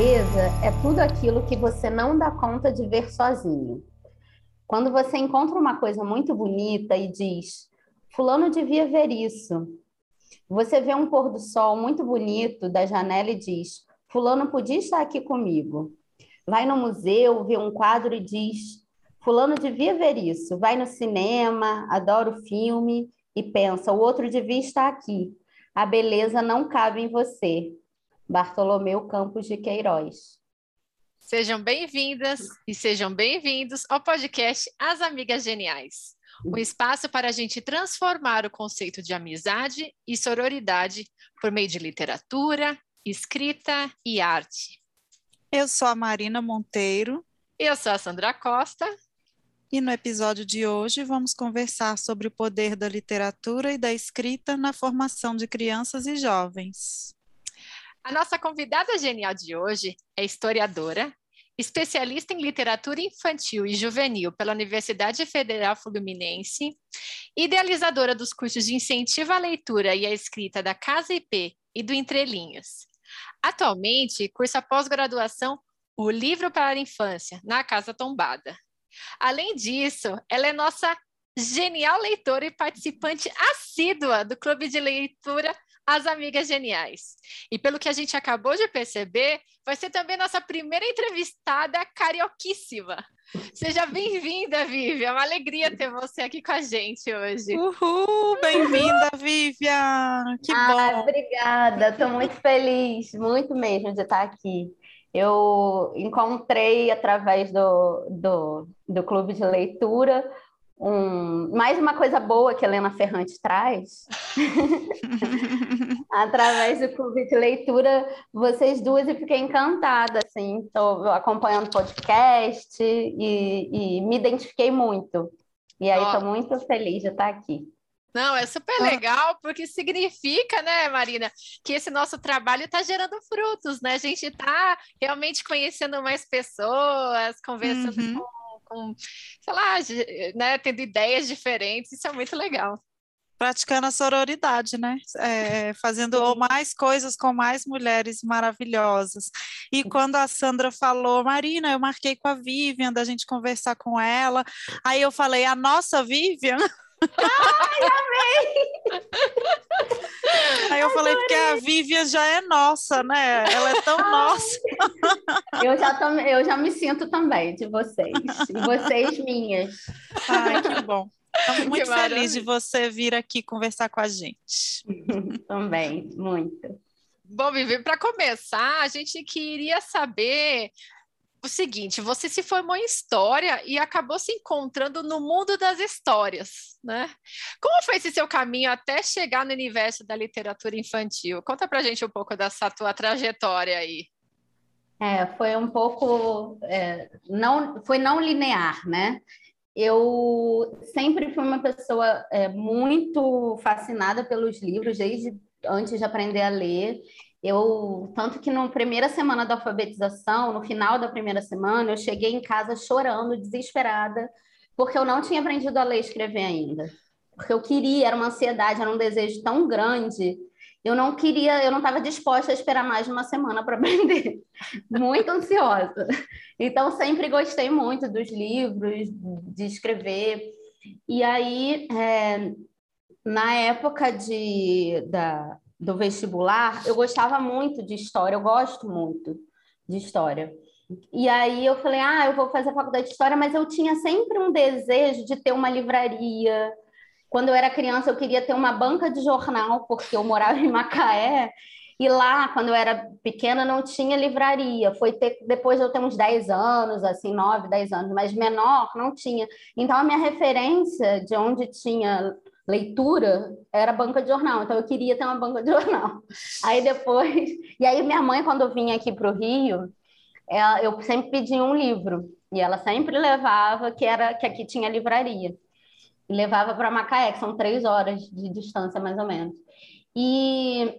beleza é tudo aquilo que você não dá conta de ver sozinho. Quando você encontra uma coisa muito bonita e diz, Fulano devia ver isso. Você vê um pôr do sol muito bonito da janela e diz, Fulano podia estar aqui comigo. Vai no museu, vê um quadro e diz, Fulano devia ver isso. Vai no cinema, adora o filme e pensa, o outro devia estar aqui. A beleza não cabe em você. Bartolomeu Campos de Queiroz. Sejam bem-vindas e sejam bem-vindos ao podcast As Amigas Geniais um espaço para a gente transformar o conceito de amizade e sororidade por meio de literatura, escrita e arte. Eu sou a Marina Monteiro. Eu sou a Sandra Costa. E no episódio de hoje vamos conversar sobre o poder da literatura e da escrita na formação de crianças e jovens. A nossa convidada genial de hoje é historiadora, especialista em literatura infantil e juvenil pela Universidade Federal Fluminense, idealizadora dos cursos de incentivo à leitura e à escrita da Casa IP e do Entrelinhos. Atualmente, cursa pós-graduação O Livro para a Infância, na Casa Tombada. Além disso, ela é nossa genial leitora e participante assídua do Clube de Leitura as Amigas Geniais. E pelo que a gente acabou de perceber, vai ser também nossa primeira entrevistada carioquíssima. Seja bem-vinda, Vivian. É uma alegria ter você aqui com a gente hoje. Uhul! Bem-vinda, Vivian! Que ah, bom! Obrigada, estou muito feliz, muito mesmo de estar aqui. Eu encontrei através do, do, do clube de leitura um, mais uma coisa boa que a Helena Ferrante traz, através do clube de leitura, vocês duas, e fiquei encantada, assim, estou acompanhando o podcast e, e, me identifiquei muito. E aí estou muito feliz de estar aqui. Não, é super legal, porque significa, né, Marina, que esse nosso trabalho está gerando frutos, né? A gente está realmente conhecendo mais pessoas, conversando uhum. com com, sei lá, né, tendo ideias diferentes, isso é muito legal. Praticando a sororidade, né? É, fazendo mais coisas com mais mulheres maravilhosas. E quando a Sandra falou, Marina, eu marquei com a Vivian da gente conversar com ela. Aí eu falei, a nossa Vivian. Ai, amei! Aí eu Adorei. falei, porque a Vivian já é nossa, né? Ela é tão Ai. nossa. Eu já, tô, eu já me sinto também de vocês. E vocês minhas. Ai, que bom. Estamos muito felizes de você vir aqui conversar com a gente. também, muito. Bom, Vivi, para começar, a gente queria saber o seguinte: você se formou em história e acabou se encontrando no mundo das histórias, né? Como foi esse seu caminho até chegar no universo da literatura infantil? Conta pra gente um pouco dessa tua trajetória aí. É, foi um pouco é, não foi não linear, né? Eu sempre fui uma pessoa é, muito fascinada pelos livros desde antes de aprender a ler eu, tanto que na primeira semana da alfabetização, no final da primeira semana, eu cheguei em casa chorando, desesperada, porque eu não tinha aprendido a ler e escrever ainda. Porque eu queria, era uma ansiedade, era um desejo tão grande. Eu não queria, eu não estava disposta a esperar mais de uma semana para aprender. Muito ansiosa. Então, sempre gostei muito dos livros, de escrever. E aí, é, na época de, da, do vestibular, eu gostava muito de história, eu gosto muito de história. E aí eu falei, ah, eu vou fazer a faculdade de história, mas eu tinha sempre um desejo de ter uma livraria. Quando eu era criança, eu queria ter uma banca de jornal, porque eu morava em Macaé, e lá, quando eu era pequena, não tinha livraria. Foi ter, depois de eu ter uns 10 anos, assim, 9, 10 anos, mas menor, não tinha. Então, a minha referência de onde tinha leitura era banca de jornal, então eu queria ter uma banca de jornal. Aí depois, e aí minha mãe quando eu vinha aqui para o Rio, ela, eu sempre pedia um livro e ela sempre levava que era que aqui tinha livraria e levava para Macaé, que são três horas de distância mais ou menos. E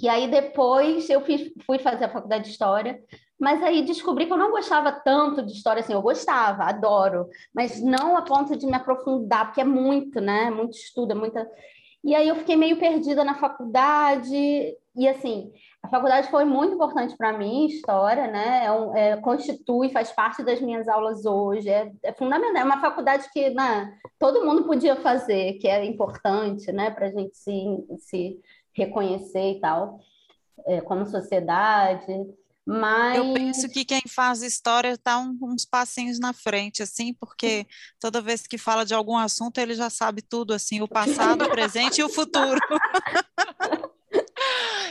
e aí depois eu fui fazer a faculdade de história mas aí descobri que eu não gostava tanto de história assim, eu gostava, adoro, mas não a ponto de me aprofundar, porque é muito, né? Muito estudo, é muita. E aí eu fiquei meio perdida na faculdade, e assim, a faculdade foi muito importante para mim, história, né? É um, é, constitui, faz parte das minhas aulas hoje, é, é fundamental. É uma faculdade que né, todo mundo podia fazer, que é importante, né? Para a gente se, se reconhecer e tal, é, como sociedade. Mas... Eu penso que quem faz história está um, uns passinhos na frente, assim, porque toda vez que fala de algum assunto, ele já sabe tudo, assim, o passado, o presente e o futuro.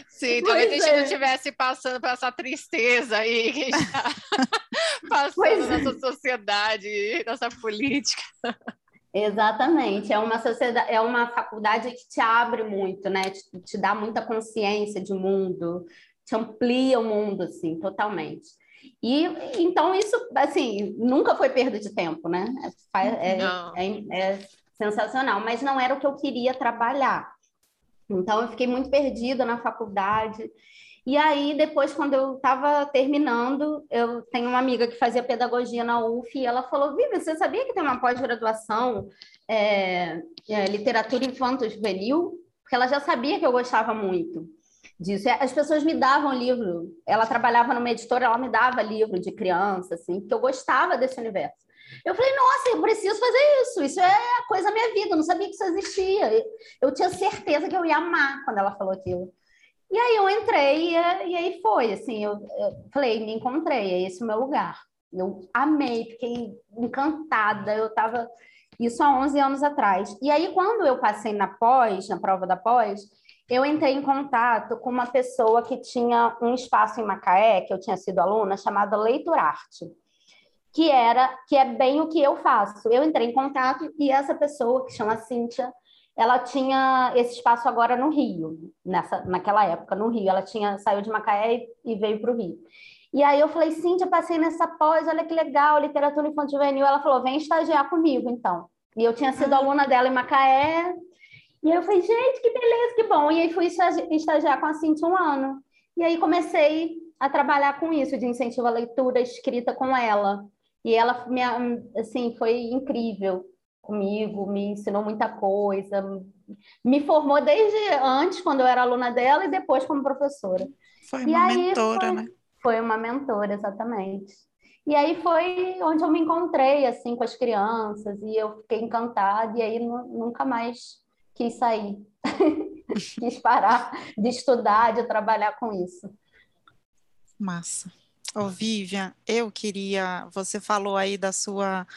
Sim, talvez a gente é. não estivesse passando por essa tristeza aí que está passando pois é. nossa sociedade, nossa política. Exatamente, é uma sociedade, é uma faculdade que te abre muito, né? Te, te dá muita consciência de mundo, te amplia o mundo, assim, totalmente. E então isso, assim, nunca foi perda de tempo, né? É, é, é, é, sensacional, mas não era o que eu queria trabalhar. Então eu fiquei muito perdida na faculdade. E aí, depois, quando eu estava terminando, eu tenho uma amiga que fazia pedagogia na UF e ela falou: Vivi, você sabia que tem uma pós-graduação é, é, literatura infanto-juvenil? Porque ela já sabia que eu gostava muito disso. As pessoas me davam livro. Ela trabalhava numa editora, ela me dava livro de criança, assim, porque eu gostava desse universo. Eu falei, nossa, eu preciso fazer isso. Isso é coisa da minha vida. Eu não sabia que isso existia. Eu tinha certeza que eu ia amar quando ela falou aquilo. E aí eu entrei e, aí foi, assim, eu, eu falei, me encontrei, é esse o meu lugar. Eu amei, fiquei encantada. Eu estava isso há 11 anos atrás. E aí quando eu passei na pós, na prova da pós, eu entrei em contato com uma pessoa que tinha um espaço em Macaé, que eu tinha sido aluna, chamada Leiturarte, que era que é bem o que eu faço. Eu entrei em contato e essa pessoa, que chama Cíntia, ela tinha esse espaço agora no Rio, nessa, naquela época, no Rio. Ela tinha saiu de Macaé e veio para o Rio. E aí eu falei, Cíntia, passei nessa pós, olha que legal, literatura infantil juvenil. Ela falou, vem estagiar comigo, então. E eu tinha sido aluna dela em Macaé, e eu falei, gente, que beleza, que bom. E aí fui estagiar com a Cintia um ano. E aí comecei a trabalhar com isso, de incentivo à leitura, escrita com ela. E ela, me, assim, foi incrível comigo, me ensinou muita coisa, me formou desde antes, quando eu era aluna dela, e depois como professora. Foi uma mentora, foi, né? Foi uma mentora, exatamente. E aí foi onde eu me encontrei, assim, com as crianças, e eu fiquei encantada, e aí nunca mais quis sair, quis parar de estudar, de trabalhar com isso. Massa. Ô, Vivian, eu queria. Você falou aí da sua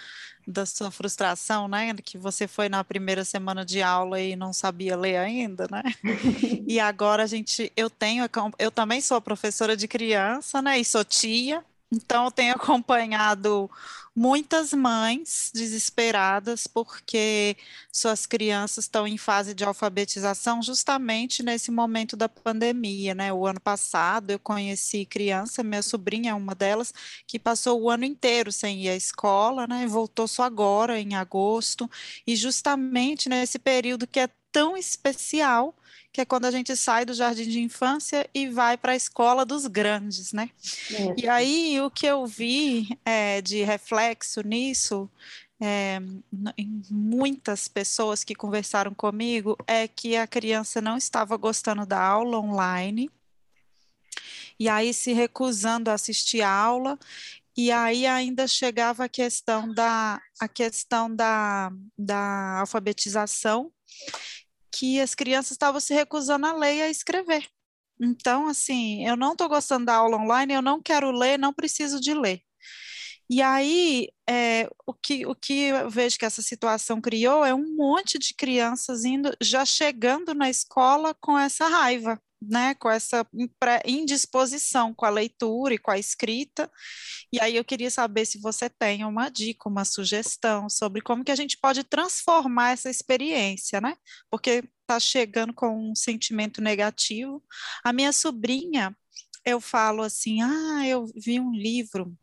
da sua frustração, né? Que você foi na primeira semana de aula e não sabia ler ainda, né? e agora a gente, eu tenho, eu também sou professora de criança, né? E sou tia, então, eu tenho acompanhado muitas mães desesperadas porque suas crianças estão em fase de alfabetização justamente nesse momento da pandemia, né? O ano passado eu conheci criança, minha sobrinha é uma delas, que passou o ano inteiro sem ir à escola, né? Voltou só agora, em agosto, e justamente nesse período que é tão especial que é quando a gente sai do jardim de infância e vai para a escola dos grandes, né? É. E aí o que eu vi é, de reflexo nisso é, em muitas pessoas que conversaram comigo é que a criança não estava gostando da aula online e aí se recusando a assistir a aula e aí ainda chegava a questão da a questão da, da alfabetização que as crianças estavam se recusando a ler e a escrever. Então, assim, eu não estou gostando da aula online, eu não quero ler, não preciso de ler. E aí, é, o, que, o que eu vejo que essa situação criou é um monte de crianças indo, já chegando na escola com essa raiva né, com essa indisposição com a leitura e com a escrita. E aí eu queria saber se você tem uma dica, uma sugestão sobre como que a gente pode transformar essa experiência, né? Porque está chegando com um sentimento negativo. A minha sobrinha, eu falo assim: "Ah, eu vi um livro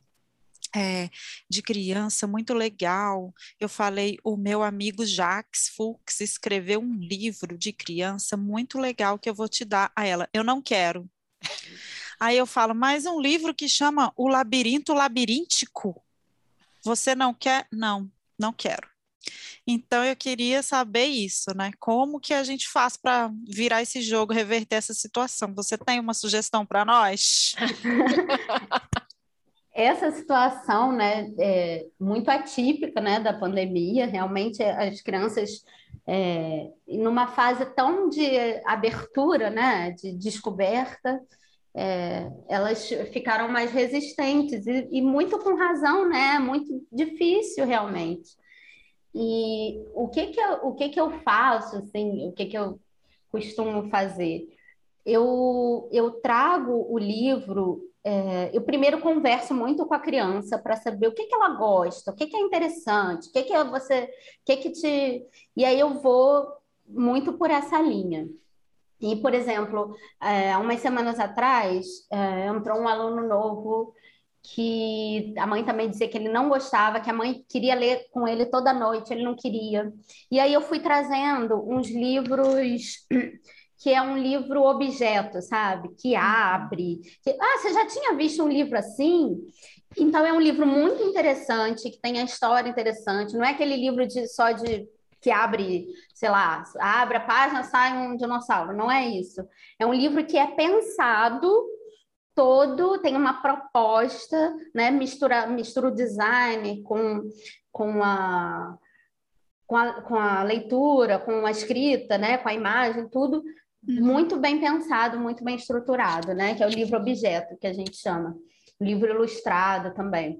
é, de criança muito legal. Eu falei, o meu amigo Jacques Fuchs escreveu um livro de criança muito legal que eu vou te dar a ela. Eu não quero. Aí eu falo, mas um livro que chama O Labirinto Labiríntico. Você não quer? Não, não quero. Então eu queria saber isso, né? Como que a gente faz para virar esse jogo, reverter essa situação? Você tem uma sugestão para nós? essa situação, né, é muito atípica, né, da pandemia, realmente as crianças é, numa fase tão de abertura, né, de descoberta, é, elas ficaram mais resistentes e, e, muito com razão, né, muito difícil realmente. E o que que eu, o que que eu faço, assim, o que que eu costumo fazer? Eu, eu trago o livro é, eu primeiro converso muito com a criança para saber o que, que ela gosta, o que, que é interessante, o que, que é você, o que, que te. E aí eu vou muito por essa linha. E, por exemplo, é, umas semanas atrás, é, entrou um aluno novo que a mãe também dizia que ele não gostava, que a mãe queria ler com ele toda noite, ele não queria. E aí eu fui trazendo uns livros que é um livro objeto, sabe? Que uhum. abre. Que... Ah, você já tinha visto um livro assim? Então é um livro muito interessante, que tem a história interessante. Não é aquele livro de só de que abre, sei lá, abre a página, sai um dinossauro. Não é isso. É um livro que é pensado todo, tem uma proposta, né? Mistura, mistura o design com, com a com a, com a leitura, com a escrita, né, com a imagem, tudo. Muito bem pensado, muito bem estruturado, né? Que é o livro objeto, que a gente chama. Livro ilustrado também.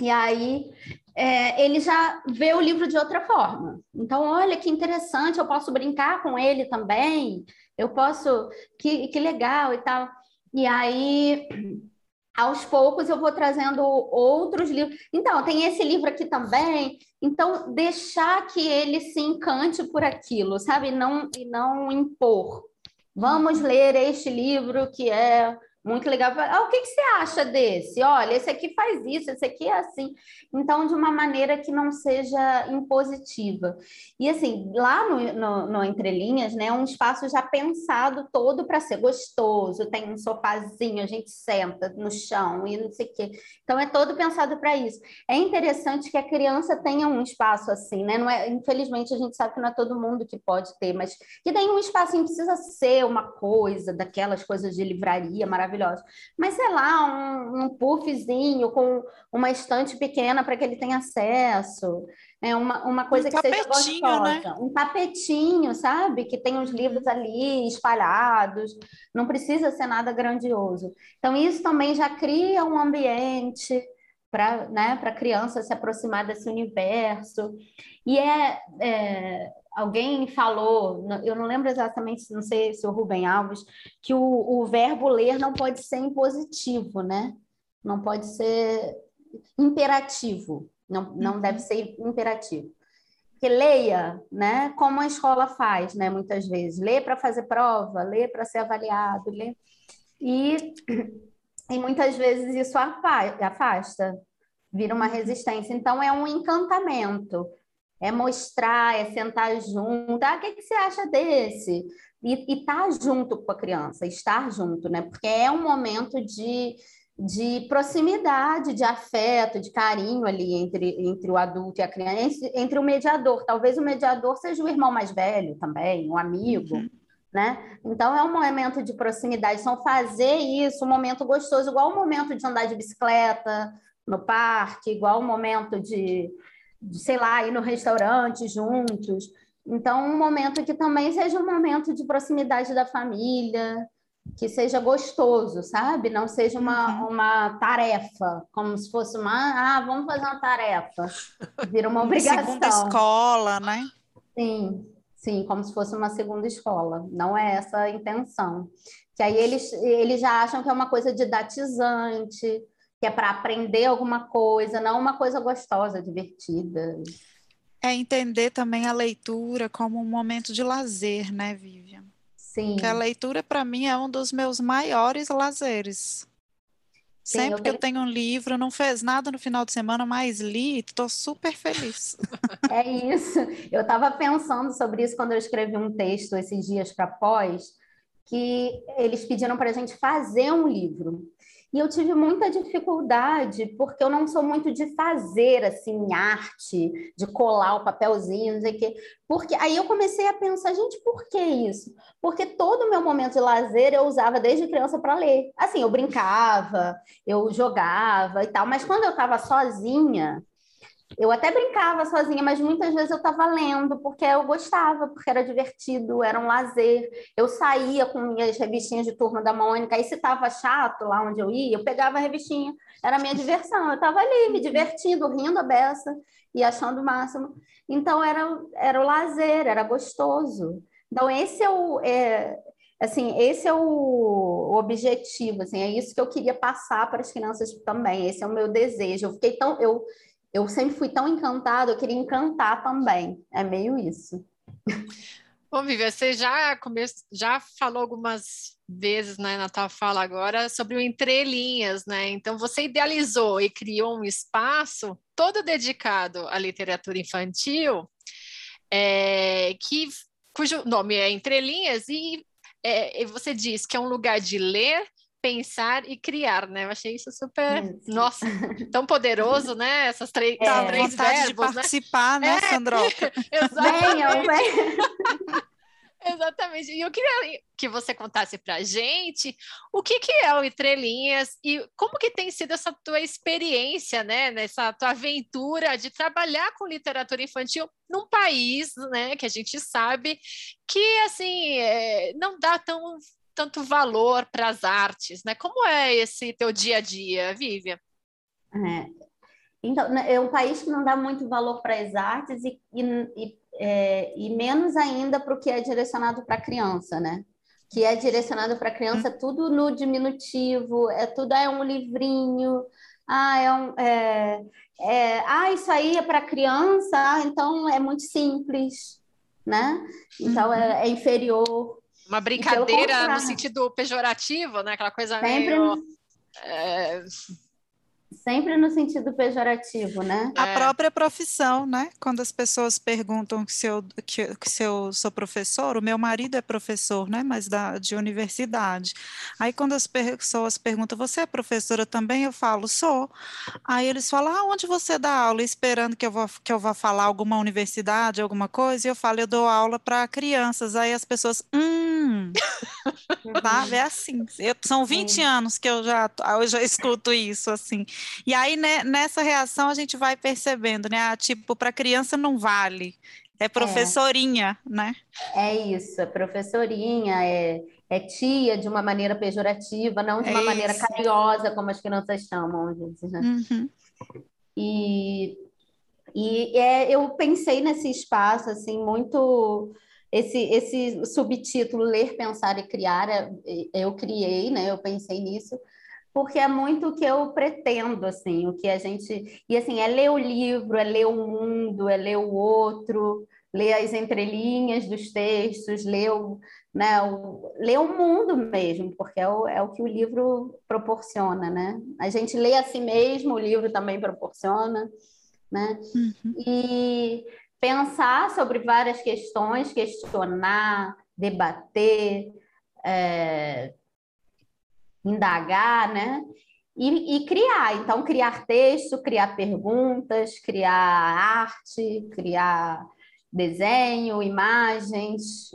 E aí é, ele já vê o livro de outra forma. Então, olha que interessante, eu posso brincar com ele também, eu posso, que, que legal e tal. E aí, aos poucos, eu vou trazendo outros livros. Então, tem esse livro aqui também. Então, deixar que ele se encante por aquilo, sabe? Não, e não impor. Vamos ler este livro que é muito legal. Ah, o que, que, você acha desse? Olha, esse aqui faz isso, esse aqui é assim. Então, de uma maneira que não seja impositiva. E assim, lá no, no, no Entre Linhas, né, é um espaço já pensado todo para ser gostoso, tem um sofazinho, a gente senta no chão e não sei o quê. Então, é todo pensado para isso. É interessante que a criança tenha um espaço assim, né? Não é, infelizmente, a gente sabe que não é todo mundo que pode ter, mas que tenha um espaço, não precisa ser uma coisa, daquelas coisas de livraria maravilhosa maravilhosos. Mas, sei lá, um, um puffzinho com uma estante pequena para que ele tenha acesso. É uma, uma coisa um que seja né? gostosa. Né? Um tapetinho, sabe? Que tem os livros ali espalhados. Não precisa ser nada grandioso. Então, isso também já cria um ambiente para né, a criança se aproximar desse universo. E é, é alguém falou, eu não lembro exatamente, não sei se o Rubem Alves, que o, o verbo ler não pode ser impositivo, né? Não pode ser imperativo, não, não deve uhum. ser imperativo. Que leia, né? Como a escola faz, né? Muitas vezes, lê para fazer prova, lê para ser avaliado, lê. E, e muitas vezes isso afasta, vira uma uhum. resistência. Então é um encantamento é mostrar, é sentar junto. Ah, o que, que você acha desse? E estar tá junto com a criança, estar junto, né? Porque é um momento de, de proximidade, de afeto, de carinho ali entre, entre o adulto e a criança, entre o mediador. Talvez o mediador seja o irmão mais velho também, um amigo. Uhum. Né? Então é um momento de proximidade, são fazer isso, um momento gostoso, igual o momento de andar de bicicleta no parque, igual o momento de, sei lá, ir no restaurante juntos. Então, um momento que também seja um momento de proximidade da família, que seja gostoso, sabe? Não seja uma, uhum. uma tarefa, como se fosse uma, ah, vamos fazer uma tarefa. Vira uma obrigação. Segunda escola, né? Sim, sim, como se fosse uma segunda escola. Não é essa a intenção. Que aí eles, eles já acham que é uma coisa didatizante, que é para aprender alguma coisa, não uma coisa gostosa, divertida. É entender também a leitura como um momento de lazer, né, Vivian? Sim. Porque a leitura, para mim, é um dos meus maiores lazeres. Sim, Sempre eu que eu tenho um livro, não fez nada no final de semana, mas li, estou super feliz. É isso. Eu estava pensando sobre isso quando eu escrevi um texto esses dias para pós, que eles pediram para a gente fazer um livro. E eu tive muita dificuldade, porque eu não sou muito de fazer, assim, arte, de colar o papelzinho, não sei o quê. Porque aí eu comecei a pensar, gente, por que isso? Porque todo o meu momento de lazer eu usava desde criança para ler. Assim, eu brincava, eu jogava e tal, mas quando eu estava sozinha, eu até brincava sozinha, mas muitas vezes eu estava lendo, porque eu gostava, porque era divertido, era um lazer. Eu saía com minhas revistinhas de turma da Mônica, aí se estava chato lá onde eu ia, eu pegava a revistinha, era a minha diversão. Eu estava ali, me divertindo, rindo a beça e achando o máximo. Então, era, era o lazer, era gostoso. Então, esse é o... É, assim, esse é o, objetivo, assim, é isso que eu queria passar para as crianças também, esse é o meu desejo. Eu fiquei tão, eu, eu sempre fui tão encantada, eu queria encantar também. É meio isso. Bom, Vivian, você já, come... já falou algumas vezes né, na tua fala agora sobre o Entrelinhas, né? Então, você idealizou e criou um espaço todo dedicado à literatura infantil, é, que, cujo nome é Entrelinhas, e é, você diz que é um lugar de ler, pensar e criar, né? Eu achei isso super, isso. nossa, tão poderoso, né? Essas três, é, três vontade verbos, de né? participar, né, né é. Sandroca? Exatamente. Exatamente. E eu queria que você contasse para a gente o que, que é o Entrelinhas e como que tem sido essa tua experiência, né, nessa tua aventura de trabalhar com literatura infantil num país, né, que a gente sabe que, assim, é, não dá tão tanto valor para as artes, né? Como é esse teu dia a dia, Vivian? É. Então, né, é um país que não dá muito valor para as artes e, e, é, e menos ainda para o que é direcionado para a criança, né? Que é direcionado para a criança hum. tudo no diminutivo, é tudo ah, é um livrinho, ah, é um, é, é, ah, isso aí é para criança, ah, então é muito simples, né? Então é, uhum. é inferior. Uma brincadeira no sentido pejorativo, né? Aquela coisa Sempre meio... É... Sempre no sentido pejorativo, né? A é. própria profissão, né? Quando as pessoas perguntam se eu, que, que se eu sou professor, o meu marido é professor, né? Mas da, de universidade. Aí quando as pessoas perguntam, você é professora também? Eu falo, sou. Aí eles falam, ah, onde você dá aula? Esperando que eu, vou, que eu vá falar alguma universidade, alguma coisa. E eu falo, eu dou aula para crianças. Aí as pessoas, hum... Sabe? É assim. Eu, são 20 anos que eu já, eu já escuto isso, assim. E aí, né, nessa reação, a gente vai percebendo, né? Ah, tipo, para criança não vale. É professorinha, é. né? É isso, é professorinha, é, é tia de uma maneira pejorativa, não de uma é maneira carinhosa, como as crianças chamam, gente. Né? Uhum. E, e é, eu pensei nesse espaço, assim, muito esse, esse subtítulo Ler, Pensar e Criar, é, eu criei, né? Eu pensei nisso, porque é muito o que eu pretendo, assim, o que a gente... E, assim, é ler o livro, é ler o mundo, é ler o outro, ler as entrelinhas dos textos, ler o, né, o, ler o mundo mesmo, porque é o, é o que o livro proporciona, né? A gente lê a si mesmo, o livro também proporciona, né? Uhum. E pensar sobre várias questões, questionar, debater, é, indagar, né? E, e, criar, então criar texto, criar perguntas, criar arte, criar desenho, imagens,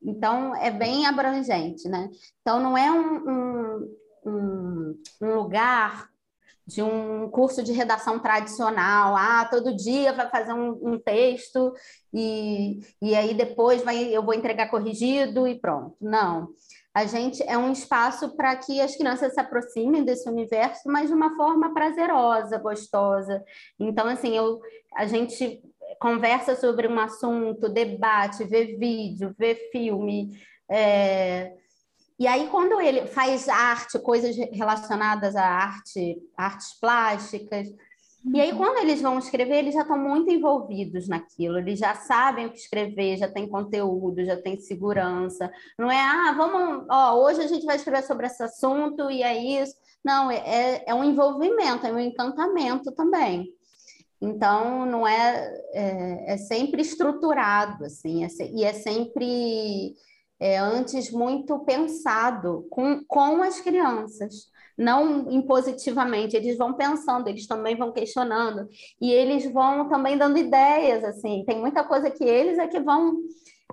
então é bem abrangente, né? Então não é um, um, um, um lugar de um curso de redação tradicional. Ah, todo dia vai fazer um, um, texto e, e aí depois vai, eu vou entregar corrigido e pronto. Não. A gente é um espaço para que as crianças se aproximem desse universo, mas de uma forma prazerosa, gostosa. Então, assim, eu, a gente conversa sobre um assunto, debate, vê vídeo, vê filme. É, e aí, quando ele faz arte, coisas relacionadas à arte, artes plásticas, e aí, uhum. quando eles vão escrever, eles já estão muito envolvidos naquilo, eles já sabem o que escrever, já tem conteúdo, já tem segurança. Não é, ah, vamos, ó, hoje a gente vai escrever sobre esse assunto e é isso. Não, é, é, é um envolvimento, é um encantamento também. Então, não é, é, é sempre estruturado, assim, é, e é sempre é, antes muito pensado com, com as crianças. não impositivamente, eles vão pensando, eles também vão questionando, e eles vão também dando ideias, assim, tem muita coisa que eles é que vão,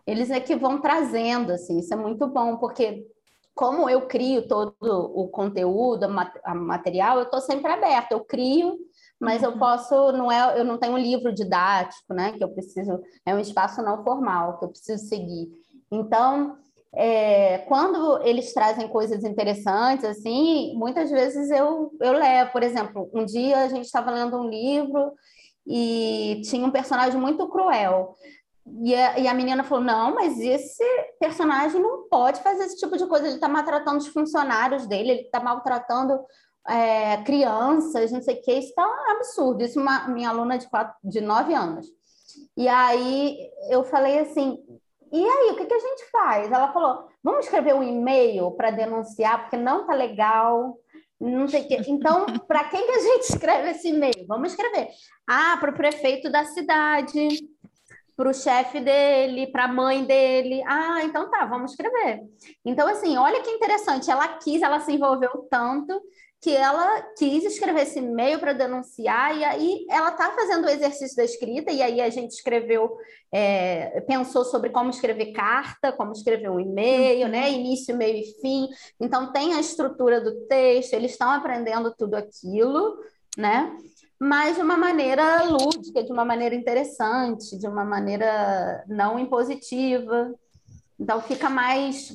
eles é que vão trazendo, assim, isso é muito bom, porque como eu crio todo o conteúdo, o material, eu estou sempre aberta, eu crio, mas uhum. eu posso, não é, eu não tenho um livro didático, né, que eu preciso, é um espaço não formal que eu preciso seguir. Então, é, quando eles trazem coisas interessantes, assim, muitas vezes eu, eu levo. Por exemplo, um dia a gente estava lendo um livro e tinha um personagem muito cruel. E a, e a menina falou: Não, mas esse personagem não pode fazer esse tipo de coisa. Ele está maltratando os funcionários dele, ele está maltratando é, crianças, não sei o que. Isso está um absurdo. Isso, uma minha aluna de, quatro, de nove anos. E aí eu falei assim: e aí, o que, que a gente faz? Ela falou: vamos escrever um e-mail para denunciar, porque não tá legal, não sei o quê. Então, para quem que a gente escreve esse e-mail? Vamos escrever. Ah, para o prefeito da cidade, para o chefe dele, para a mãe dele. Ah, então tá, vamos escrever. Então, assim, olha que interessante, ela quis, ela se envolveu tanto que ela quis escrever esse e-mail para denunciar, e aí ela está fazendo o exercício da escrita, e aí a gente escreveu, é, pensou sobre como escrever carta, como escrever um e-mail, né? Uhum. Início, meio e fim. Então tem a estrutura do texto, eles estão aprendendo tudo aquilo, né? Mas de uma maneira lúdica, de uma maneira interessante, de uma maneira não impositiva. Então fica mais,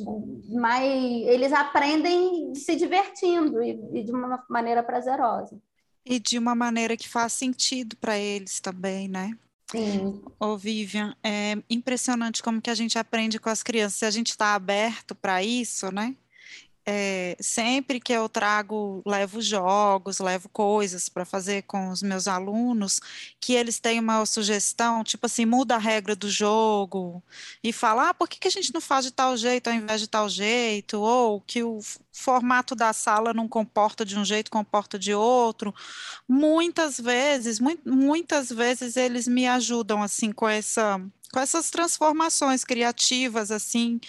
mais. Eles aprendem se divertindo e, e de uma maneira prazerosa. E de uma maneira que faz sentido para eles também, né? Sim. Ô, Vivian, é impressionante como que a gente aprende com as crianças. Se a gente está aberto para isso, né? É, sempre que eu trago, levo jogos, levo coisas para fazer com os meus alunos, que eles têm uma sugestão, tipo assim, muda a regra do jogo e fala, ah, por que, que a gente não faz de tal jeito ao invés de tal jeito? Ou que o formato da sala não comporta de um jeito, comporta de outro. Muitas vezes, mu muitas vezes eles me ajudam assim com essa com essas transformações criativas, assim,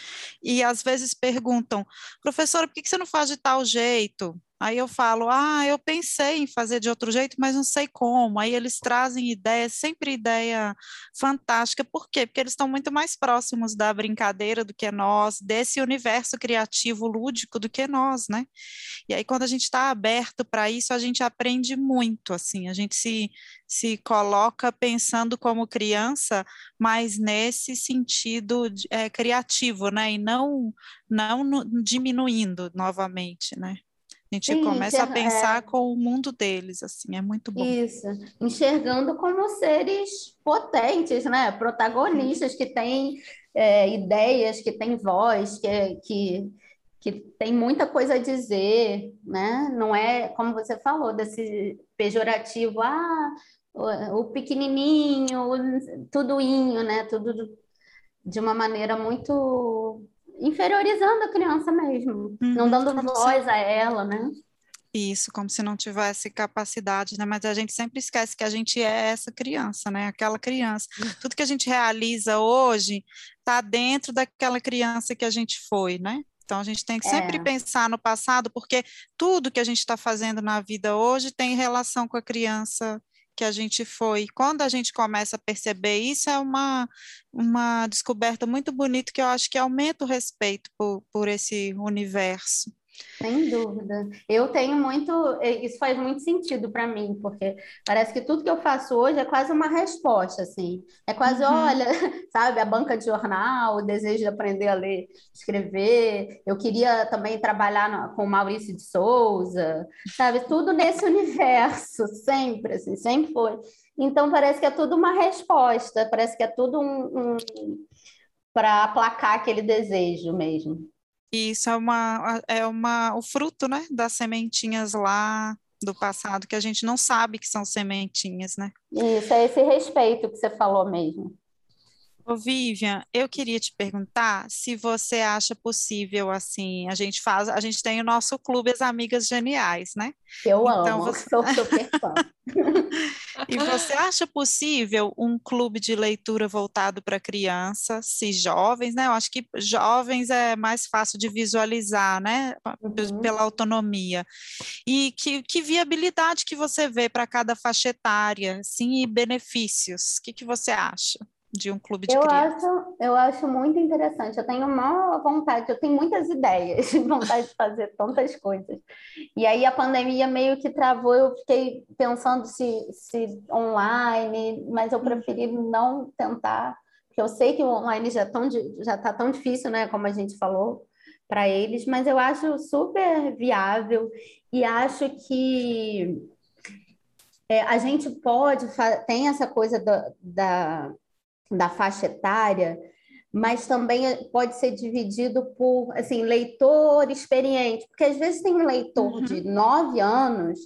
e às vezes perguntam, professora, por que você não faz de tal jeito? Aí eu falo, ah, eu pensei em fazer de outro jeito, mas não sei como. Aí eles trazem ideias, sempre ideia fantástica. Por quê? Porque eles estão muito mais próximos da brincadeira do que nós, desse universo criativo lúdico do que nós, né? E aí quando a gente está aberto para isso, a gente aprende muito, assim, a gente se, se coloca pensando como criança, mas nesse sentido é, criativo, né? E não, não no, diminuindo novamente, né? A gente Sim, começa a pensar é... com o mundo deles, assim, é muito bom. Isso, enxergando como seres potentes, né? Protagonistas que têm é, ideias, que têm voz, que, que, que tem muita coisa a dizer, né? Não é, como você falou, desse pejorativo, ah, o, o pequenininho, o tudoinho, né? Tudo de uma maneira muito inferiorizando a criança mesmo, uhum, não dando voz se... a ela, né? Isso, como se não tivesse capacidade, né? Mas a gente sempre esquece que a gente é essa criança, né? Aquela criança. Tudo que a gente realiza hoje está dentro daquela criança que a gente foi, né? Então a gente tem que sempre é. pensar no passado, porque tudo que a gente está fazendo na vida hoje tem relação com a criança que a gente foi. Quando a gente começa a perceber isso, é uma, uma descoberta muito bonita que eu acho que aumenta o respeito por, por esse universo. Sem dúvida. Eu tenho muito. Isso faz muito sentido para mim, porque parece que tudo que eu faço hoje é quase uma resposta, assim. É quase, uhum. olha, sabe, a banca de jornal, o desejo de aprender a ler, escrever. Eu queria também trabalhar com Maurício de Souza, sabe? Tudo nesse universo, sempre, assim, sempre foi. Então parece que é tudo uma resposta, parece que é tudo um, um para aplacar aquele desejo mesmo. Isso é uma é uma o fruto, né, das sementinhas lá do passado que a gente não sabe que são sementinhas, né? Isso é esse respeito que você falou mesmo. Ô, Vivian, eu queria te perguntar se você acha possível, assim, a gente faz, a gente tem o nosso clube As Amigas Geniais, né? Eu então, amo, você... sou super fã. e você acha possível um clube de leitura voltado para crianças, se jovens, né? Eu acho que jovens é mais fácil de visualizar, né? Uhum. Pela autonomia. E que, que viabilidade que você vê para cada faixa etária, sim, e benefícios? O que, que você acha? De um clube de eu? Acho, eu acho muito interessante. Eu tenho uma vontade, eu tenho muitas ideias, vontade de fazer tantas coisas. E aí a pandemia meio que travou, eu fiquei pensando se, se online, mas eu uhum. preferi não tentar, porque eu sei que o online já está tão, já tá tão difícil, né, como a gente falou, para eles, mas eu acho super viável e acho que é, a gente pode, tem essa coisa da, da da faixa etária, mas também pode ser dividido por assim leitor experiente, porque às vezes tem um leitor uhum. de nove anos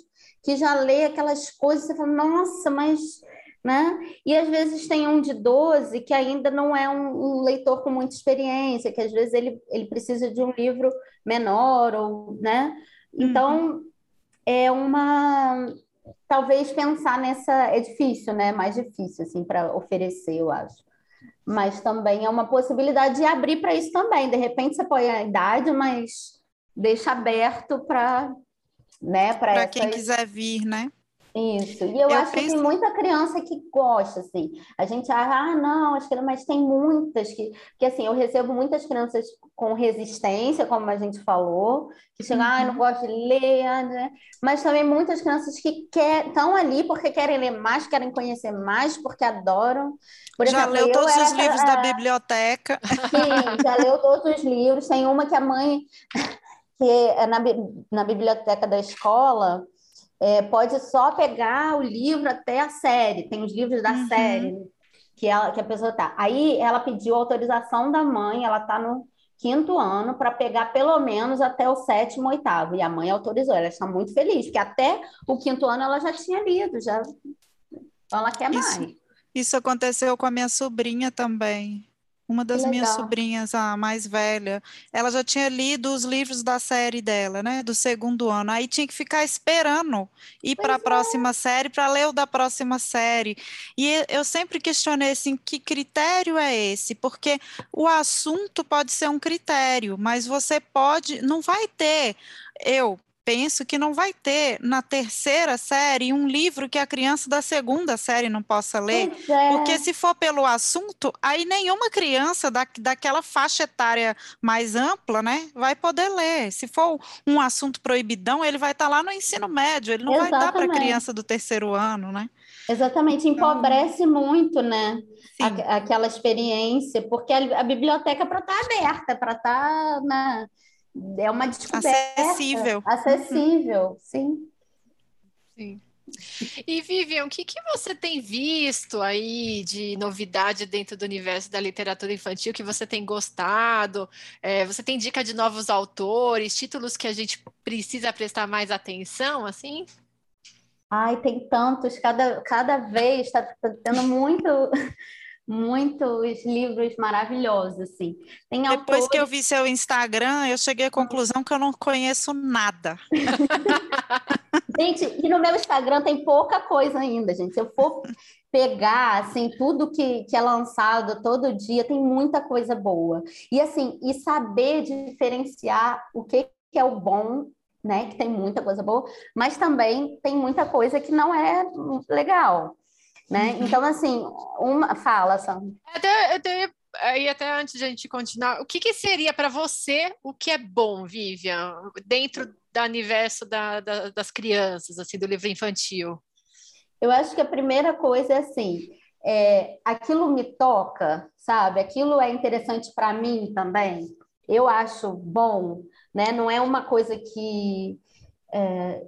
que já lê aquelas coisas e você fala, nossa, mas né? E às vezes tem um de 12 que ainda não é um, um, leitor com muita experiência, que às vezes ele, ele precisa de um livro menor, ou, né? Então, uhum. é uma talvez pensar nessa é difícil, né? Mais difícil assim para oferecer, eu acho. Mas também é uma possibilidade de abrir para isso também. De repente você põe a idade, mas deixa aberto para né, para quem quiser vir, né? Isso. E eu, eu acho penso... que tem muita criança que gosta, assim. A gente acha, ah, não, acho que mas tem muitas que. Porque assim, eu recebo muitas crianças com resistência, como a gente falou, que chegam, uhum. ah, não gosto de ler, né? mas também muitas crianças que estão ali porque querem ler mais, querem conhecer mais, porque adoram. Por já exemplo, leu todos os livros da biblioteca. Sim, já leu todos os livros. Tem uma que a mãe, que é na, na biblioteca da escola, é, pode só pegar o livro até a série, tem os livros da uhum. série que, ela, que a pessoa tá. Aí ela pediu autorização da mãe, ela está no quinto ano para pegar pelo menos até o sétimo, oitavo. E a mãe autorizou, ela está muito feliz, porque até o quinto ano ela já tinha lido, já então ela quer isso, mais. Isso aconteceu com a minha sobrinha também. Uma das minhas sobrinhas, a mais velha, ela já tinha lido os livros da série dela, né, do segundo ano. Aí tinha que ficar esperando ir para a é. próxima série para ler o da próxima série. E eu sempre questionei assim, que critério é esse? Porque o assunto pode ser um critério, mas você pode, não vai ter eu, penso que não vai ter na terceira série um livro que a criança da segunda série não possa ler, é. porque se for pelo assunto, aí nenhuma criança da, daquela faixa etária mais ampla, né, vai poder ler. Se for um assunto proibidão, ele vai estar tá lá no ensino médio, ele não Exatamente. vai dar para a criança do terceiro ano, né? Exatamente, então empobrece então, muito, né? A, aquela experiência, porque a, a biblioteca para estar tá aberta, para estar tá na é uma descoberta. Acessível. Acessível, sim. Sim. E Vivian, o que, que você tem visto aí de novidade dentro do universo da literatura infantil que você tem gostado? É, você tem dica de novos autores, títulos que a gente precisa prestar mais atenção, assim? Ai, tem tantos, cada, cada vez está tendo muito muitos livros maravilhosos, assim. Tem Depois autores... que eu vi seu Instagram, eu cheguei à conclusão que eu não conheço nada. gente, e no meu Instagram tem pouca coisa ainda, gente. Se eu for pegar, assim, tudo que, que é lançado todo dia, tem muita coisa boa. E, assim, e saber diferenciar o que, que é o bom né, que tem muita coisa boa, mas também tem muita coisa que não é legal né? Uhum. Então, assim, uma fala, Sam. Até, até, aí até antes de a gente continuar, o que, que seria para você o que é bom, Vivian, dentro do universo da, da, das crianças, assim, do livro infantil? Eu acho que a primeira coisa é assim, é, aquilo me toca, sabe? Aquilo é interessante para mim também. Eu acho bom, né? Não é uma coisa que é,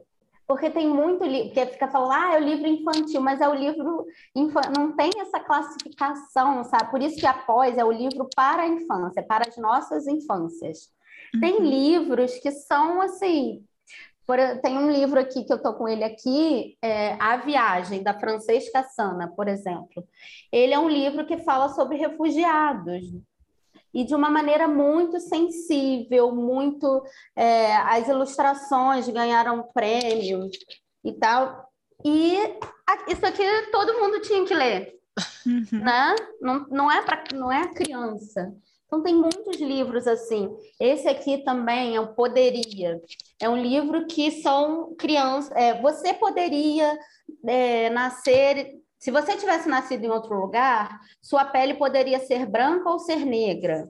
porque tem muito livro, que fica falando, ah, é o livro infantil, mas é o livro infantil, não tem essa classificação, sabe? Por isso que após é o livro para a infância, para as nossas infâncias. Uhum. Tem livros que são assim Por, tem um livro aqui que eu estou com ele aqui, é A Viagem, da Francesca Sana, por exemplo. Ele é um livro que fala sobre refugiados, e de uma maneira muito sensível, muito. É, as ilustrações ganharam prêmios e tal. E isso aqui todo mundo tinha que ler, uhum. né? Não, não é para não é criança. Então tem muitos livros assim. Esse aqui também é o Poderia. É um livro que são crianças. É, você poderia é, nascer. Se você tivesse nascido em outro lugar, sua pele poderia ser branca ou ser negra.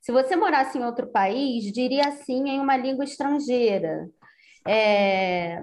Se você morasse em outro país, diria assim em uma língua estrangeira. É,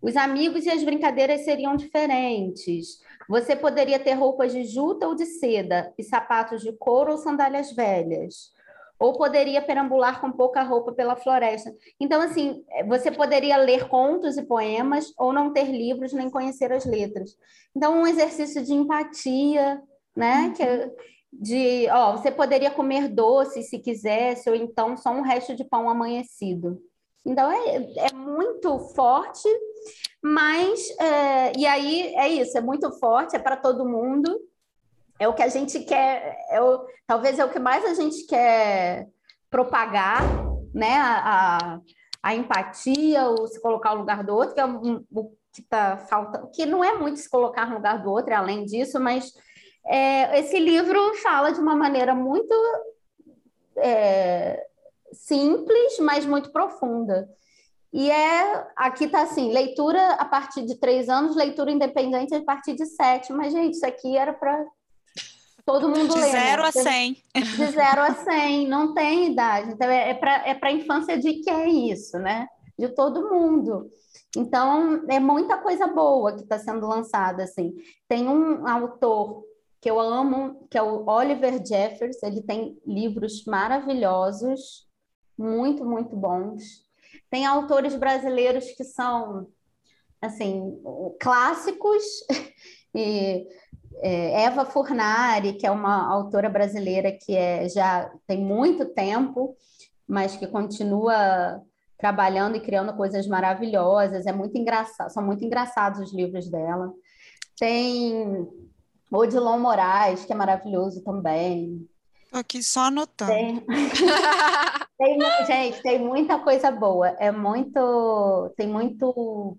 os amigos e as brincadeiras seriam diferentes. Você poderia ter roupas de juta ou de seda e sapatos de couro ou sandálias velhas. Ou poderia perambular com pouca roupa pela floresta. Então, assim, você poderia ler contos e poemas ou não ter livros nem conhecer as letras. Então, um exercício de empatia, né? Uhum. Que, é de, ó, você poderia comer doce se quisesse, ou então só um resto de pão amanhecido. Então é, é muito forte, mas é, e aí é isso, é muito forte, é para todo mundo, é o que a gente quer, é o, talvez é o que mais a gente quer propagar, né? A, a, a empatia, o se colocar no lugar do outro, que é o, o que tá falta, que não é muito se colocar no lugar do outro, é além disso, mas é, esse livro fala de uma maneira muito é, simples, mas muito profunda. E é aqui está assim: leitura a partir de três anos, leitura independente a partir de sete. Mas, gente, isso aqui era para todo mundo de ler. De né? zero né? a cem. De zero a cem, não tem idade. Então, é, é para é a infância de quem isso, né? De todo mundo. Então, é muita coisa boa que está sendo lançada. Assim. Tem um autor que eu amo, que é o Oliver Jeffers. Ele tem livros maravilhosos muito, muito bons. Tem autores brasileiros que são, assim, clássicos, e é, Eva Furnari, que é uma autora brasileira que é, já tem muito tempo, mas que continua trabalhando e criando coisas maravilhosas, é muito engraçado, são muito engraçados os livros dela. Tem Odilon Moraes, que é maravilhoso também. Aqui só anotando. Tem... tem, gente, tem muita coisa boa. É muito, tem muito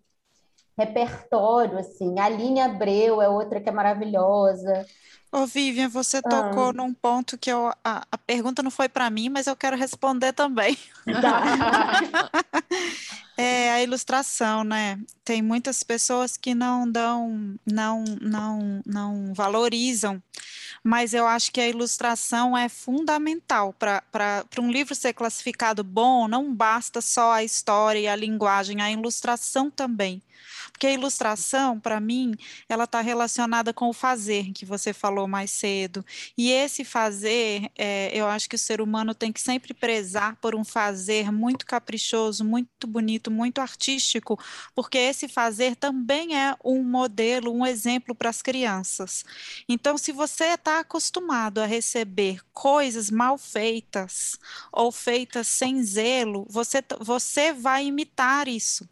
repertório, assim. A Aline Abreu é outra que é maravilhosa. Ô, Vivian, você tocou ah. num ponto que eu, a, a pergunta não foi para mim, mas eu quero responder também. é a ilustração, né? Tem muitas pessoas que não dão, não, não, não valorizam mas eu acho que a ilustração é fundamental para um livro ser classificado bom, não basta só a história e a linguagem, a ilustração também. Porque a ilustração, para mim, ela está relacionada com o fazer, que você falou mais cedo. E esse fazer, é, eu acho que o ser humano tem que sempre prezar por um fazer muito caprichoso, muito bonito, muito artístico, porque esse fazer também é um modelo, um exemplo para as crianças. Então, se você está acostumado a receber coisas mal feitas ou feitas sem zelo, você, você vai imitar isso.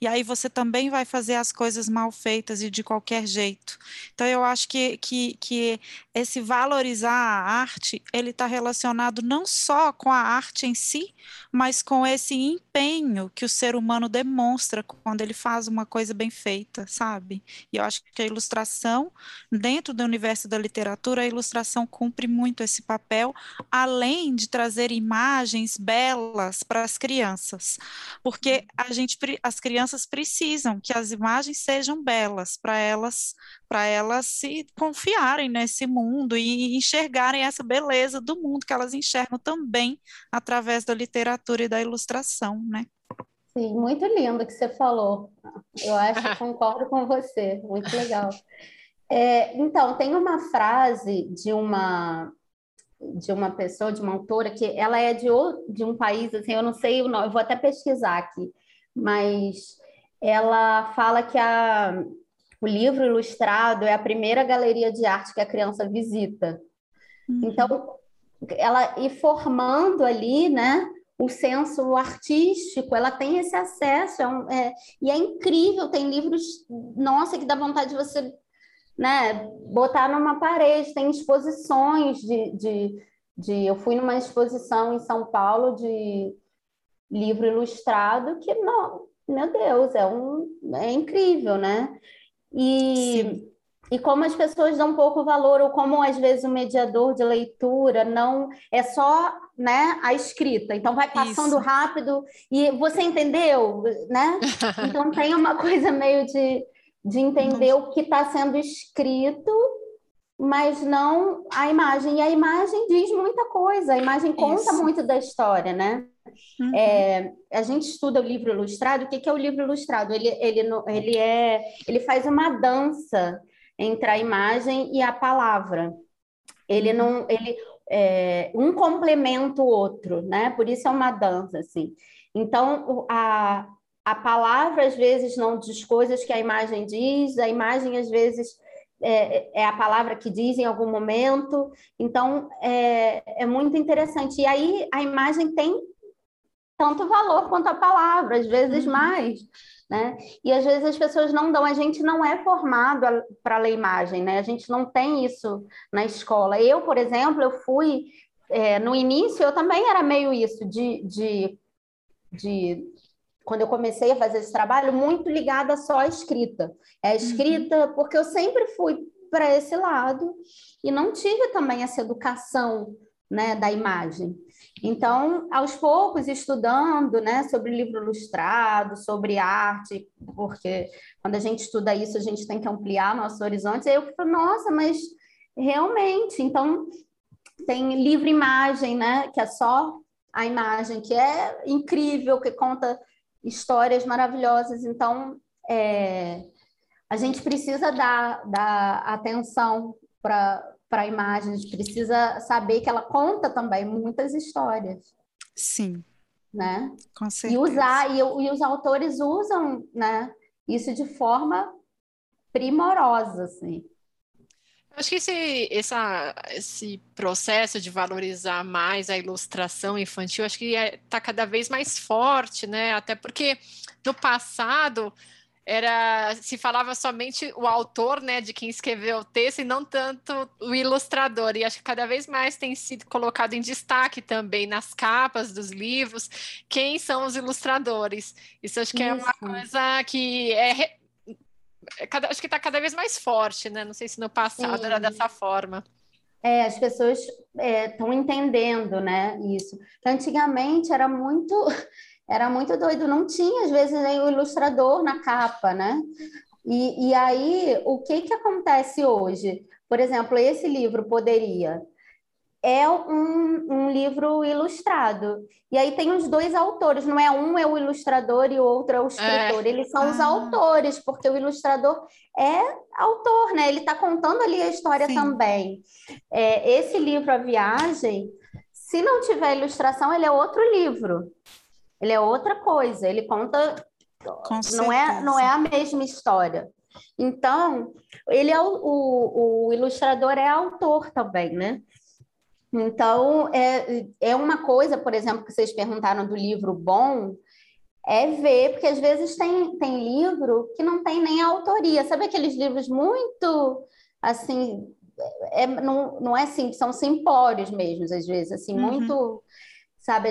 E aí você também vai fazer as coisas mal feitas e de qualquer jeito. Então eu acho que, que, que esse valorizar a arte, ele está relacionado não só com a arte em si, mas com esse empenho que o ser humano demonstra quando ele faz uma coisa bem feita, sabe? E eu acho que a ilustração, dentro do universo da literatura, a ilustração cumpre muito esse papel, além de trazer imagens belas para as crianças, porque a gente, as crianças precisam que as imagens sejam belas para elas, para elas se confiarem nesse mundo e enxergarem essa beleza do mundo que elas enxergam também através da literatura e da ilustração, né? Sim, muito lindo que você falou. Eu acho que concordo com você, muito legal. É, então, tem uma frase de uma de uma pessoa, de uma autora, que ela é de, de um país, assim, eu não sei o nome, eu vou até pesquisar aqui, mas ela fala que a, o livro ilustrado é a primeira galeria de arte que a criança visita. Uhum. Então, ela ir formando ali, né, o senso artístico, ela tem esse acesso, é um, é, e é incrível, tem livros, nossa, que dá vontade de você né, botar numa parede, tem exposições de, de, de, Eu fui numa exposição em São Paulo de livro ilustrado que, não, meu Deus, é, um, é incrível, né? E, e como as pessoas dão pouco valor, ou como às vezes o mediador de leitura não é só né, a escrita, então vai passando Isso. rápido e você entendeu, né? Então tem uma coisa meio de de entender o que está sendo escrito, mas não a imagem. E a imagem diz muita coisa, a imagem conta Isso. muito da história, né? Uhum. É, a gente estuda o livro ilustrado. O que, que é o livro ilustrado? Ele, ele, ele, é, ele faz uma dança entre a imagem e a palavra. Ele não, ele é, um complementa o outro, né? Por isso é uma dança, assim. Então, a, a palavra às vezes não diz coisas que a imagem diz, a imagem às vezes é, é a palavra que diz em algum momento. Então é, é muito interessante. E aí a imagem tem tanto valor quanto a palavra, às vezes uhum. mais. Né? E às vezes as pessoas não dão, a gente não é formado para ler imagem, né? A gente não tem isso na escola. Eu, por exemplo, eu fui é, no início eu também era meio isso de, de, de quando eu comecei a fazer esse trabalho, muito ligada só à escrita. É a escrita, uhum. porque eu sempre fui para esse lado e não tive também essa educação né, da imagem. Então, aos poucos, estudando né, sobre livro ilustrado, sobre arte, porque quando a gente estuda isso, a gente tem que ampliar nossos horizontes. Aí eu falo, nossa, mas realmente, então tem livro imagem, né, que é só a imagem, que é incrível, que conta histórias maravilhosas. Então, é, a gente precisa dar, dar atenção para a imagem, a gente precisa saber que ela conta também muitas histórias. Sim. Né? Com certeza. E usar, e, e os autores usam né, isso de forma primorosa, assim. Acho que esse, essa, esse processo de valorizar mais a ilustração infantil, acho que está é, tá cada vez mais forte, né? Até porque no passado era se falava somente o autor, né, de quem escreveu o texto e não tanto o ilustrador. E acho que cada vez mais tem sido colocado em destaque também nas capas dos livros quem são os ilustradores. Isso acho que Isso. é uma coisa que é é cada, acho que está cada vez mais forte, né? Não sei se no passado Sim. era dessa forma. É, as pessoas estão é, entendendo, né? Isso. Antigamente era muito, era muito doido. Não tinha às vezes nem o ilustrador na capa, né? E, e aí, o que que acontece hoje? Por exemplo, esse livro poderia é um, um, livro ilustrado. E aí tem os dois autores, não é um é o ilustrador e o outro é o escritor. É. Eles são ah. os autores, porque o ilustrador é autor, né? Ele está contando ali a história Sim. também. É, esse livro, A Viagem, se não tiver ilustração, ele é outro livro. Ele é outra coisa. Ele conta. Não é, não é a mesma história. Então, ele é o, o, o ilustrador é autor também, né? Então, é, é uma coisa, por exemplo, que vocês perguntaram do livro bom, é ver, porque às vezes tem, tem livro que não tem nem autoria. Sabe aqueles livros muito, assim, é, não, não é assim, são simpórios mesmo, às vezes, assim, uhum. muito, sabe,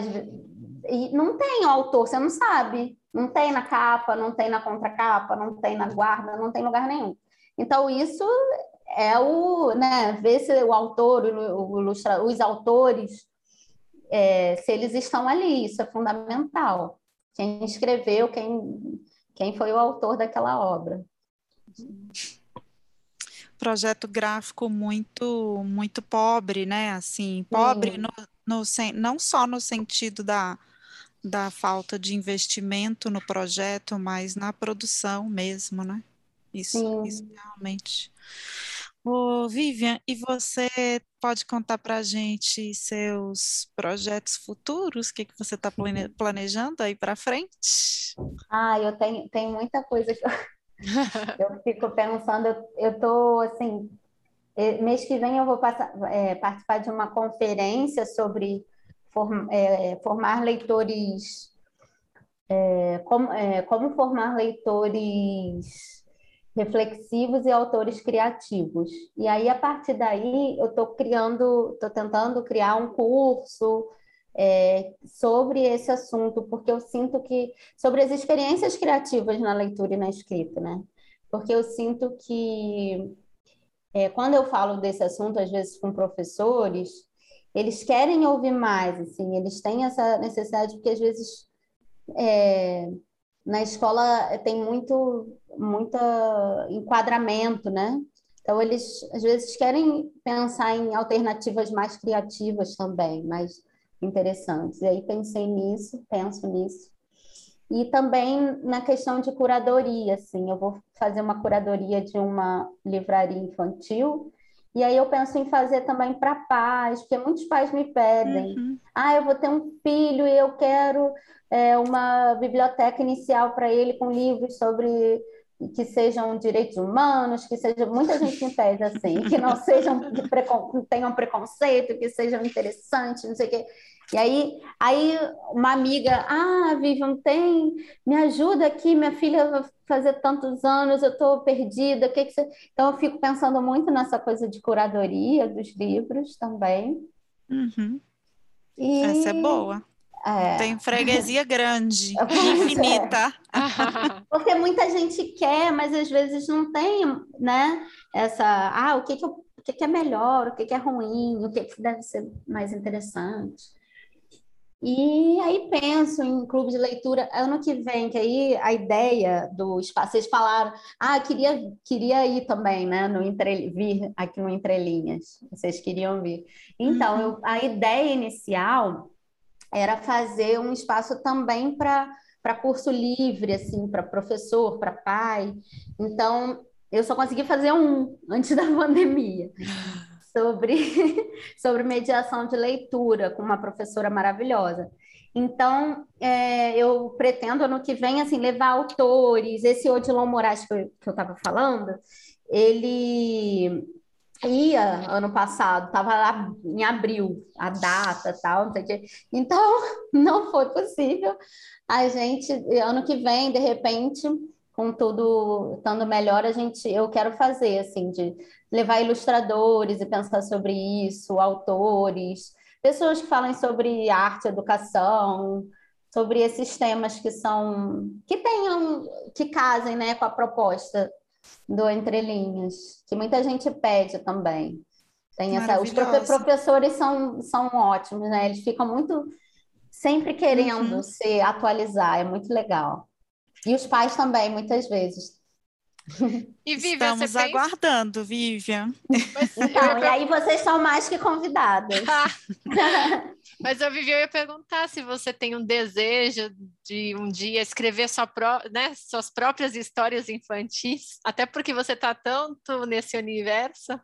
e não tem autor, você não sabe, não tem na capa, não tem na contracapa, não tem na guarda, não tem lugar nenhum. Então, isso é o, né, ver se o autor, o, o os autores, é, se eles estão ali, isso é fundamental. Quem escreveu, quem, quem foi o autor daquela obra. Projeto gráfico muito muito pobre, né? Assim, pobre no, no, não só no sentido da, da falta de investimento no projeto, mas na produção mesmo, né? Isso, isso realmente. Ô, Vivian, e você pode contar para a gente seus projetos futuros? O que, que você está planejando aí para frente? Ah, eu tenho, tenho muita coisa que eu, eu fico pensando. Eu estou, assim, mês que vem eu vou passar, é, participar de uma conferência sobre form, é, formar leitores, é, como, é, como formar leitores reflexivos e autores criativos. E aí, a partir daí, eu estou criando, estou tentando criar um curso é, sobre esse assunto, porque eu sinto que sobre as experiências criativas na leitura e na escrita, né? Porque eu sinto que é, quando eu falo desse assunto, às vezes com professores, eles querem ouvir mais, assim, eles têm essa necessidade, porque às vezes é, na escola tem muito, muito enquadramento, né? Então, eles às vezes querem pensar em alternativas mais criativas também, mais interessantes. E aí pensei nisso, penso nisso. E também na questão de curadoria, assim, eu vou fazer uma curadoria de uma livraria infantil, e aí eu penso em fazer também para pais, porque muitos pais me pedem, uhum. ah, eu vou ter um filho e eu quero é, uma biblioteca inicial para ele com livros sobre que sejam direitos humanos, que seja muita gente me pede assim, que não sejam que tenham preconceito, que sejam interessantes, não sei o quê. E aí, aí uma amiga, ah, Vivian, tem, me ajuda aqui, minha filha vai fazer tantos anos, eu estou perdida, o que, que você... Então, eu fico pensando muito nessa coisa de curadoria dos livros também. Uhum. E... Essa é boa. É. Tem freguesia grande, infinita. Porque muita gente quer, mas às vezes não tem, né? Essa, ah, o que, que, eu, o que, que é melhor, o que, que é ruim, o que, que deve ser mais interessante. E aí penso em clube de leitura ano que vem, que aí a ideia do espaço, vocês falaram, ah, queria, queria ir também, né, no entre, vir aqui no Entrelinhas, vocês queriam vir. Então, uhum. eu, a ideia inicial era fazer um espaço também para para curso livre, assim, para professor, para pai. Então, eu só consegui fazer um antes da pandemia sobre, sobre mediação de leitura com uma professora maravilhosa. Então, é, eu pretendo ano que vem assim levar autores. Esse Odilon Moraes que eu estava falando, ele ia ano passado, estava lá em abril, a data tal, não sei o quê. Então, não foi possível. A gente, ano que vem, de repente, com tudo estando melhor, a gente, eu quero fazer, assim, de levar ilustradores e pensar sobre isso, autores, pessoas que falem sobre arte, educação, sobre esses temas que são que tenham que casem, né, com a proposta do Entre Linhas, que muita gente pede também. Tem essa, os professores são, são ótimos, né? Eles ficam muito sempre querendo uhum. se atualizar, é muito legal. E os pais também, muitas vezes. E Vivian, Estamos aguardando, Vivian. Então, e aí vocês são mais que convidadas. Mas eu Vivian, eu ia perguntar se você tem um desejo de um dia escrever sua pró né, suas próprias histórias infantis, até porque você está tanto nesse universo.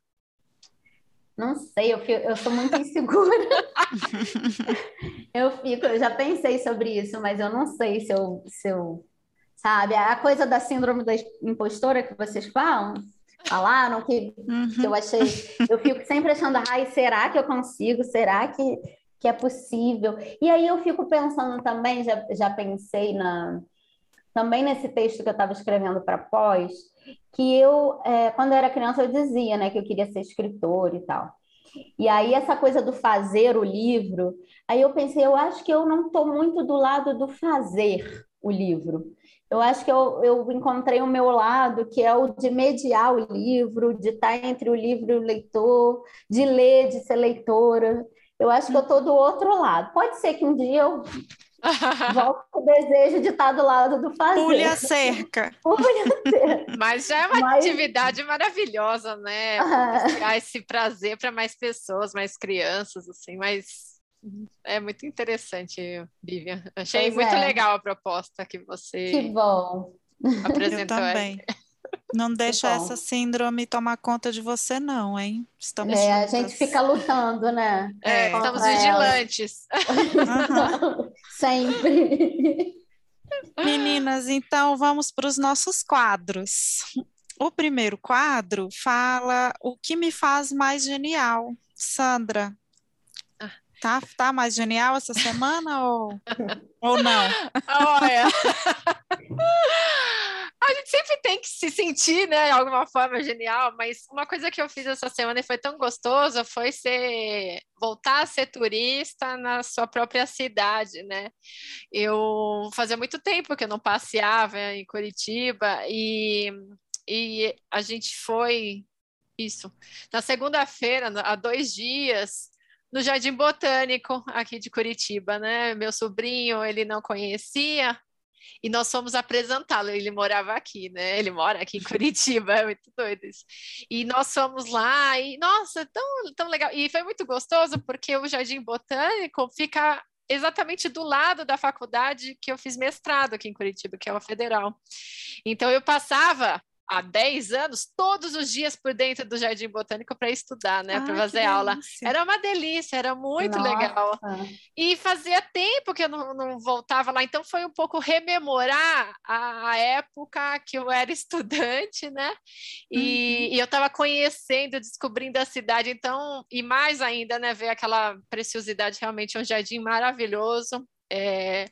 Não sei, eu, fico, eu sou muito insegura. eu fico, eu já pensei sobre isso, mas eu não sei se eu, se eu sabe? A coisa da síndrome da impostora que vocês falam, falaram, que, uhum. que eu achei, eu fico sempre achando, ai, será que eu consigo? Será que, que é possível? E aí eu fico pensando também, já, já pensei na também nesse texto que eu estava escrevendo para pós, que eu, é, quando eu era criança, eu dizia, né, que eu queria ser escritor e tal. E aí essa coisa do fazer o livro, aí eu pensei, eu acho que eu não estou muito do lado do fazer o livro eu acho que eu, eu encontrei o meu lado, que é o de mediar o livro, de estar entre o livro e o leitor, de ler, de ser leitora. Eu acho que eu estou do outro lado. Pode ser que um dia eu volte com o desejo de estar do lado do fazer. Pule a cerca. Pule a cerca. Mas já é uma Mas... atividade maravilhosa, né? Criar esse prazer para mais pessoas, mais crianças, assim, mas é muito interessante, Vivian. Achei pois muito é. legal a proposta que você que bom. apresentou. Eu também. Não deixa essa síndrome tomar conta de você, não, hein? Estamos é, a gente fica lutando, né? É, estamos vigilantes. Uhum. Sempre. Meninas, então vamos para os nossos quadros. O primeiro quadro fala o que me faz mais genial. Sandra, Tá, tá mais genial essa semana ou, ou não? Olha. A gente sempre tem que se sentir, né, de alguma forma genial, mas uma coisa que eu fiz essa semana e foi tão gostoso foi ser voltar a ser turista na sua própria cidade, né? Eu fazia muito tempo que eu não passeava em Curitiba e, e a gente foi isso na segunda-feira, há dois dias no Jardim Botânico aqui de Curitiba, né? Meu sobrinho ele não conhecia e nós fomos apresentá-lo. Ele morava aqui, né? Ele mora aqui em Curitiba, é muito doido isso. E nós fomos lá e, nossa, tão, tão legal. E foi muito gostoso porque o Jardim Botânico fica exatamente do lado da faculdade que eu fiz mestrado aqui em Curitiba, que é a Federal. Então eu passava há 10 anos, todos os dias por dentro do Jardim Botânico para estudar, né? Para fazer aula. Era uma delícia, era muito Nossa. legal. E fazia tempo que eu não, não, voltava lá, então foi um pouco rememorar a, a época que eu era estudante, né? E, uhum. e eu estava conhecendo, descobrindo a cidade, então, e mais ainda, né? Ver aquela preciosidade, realmente é um jardim maravilhoso. É,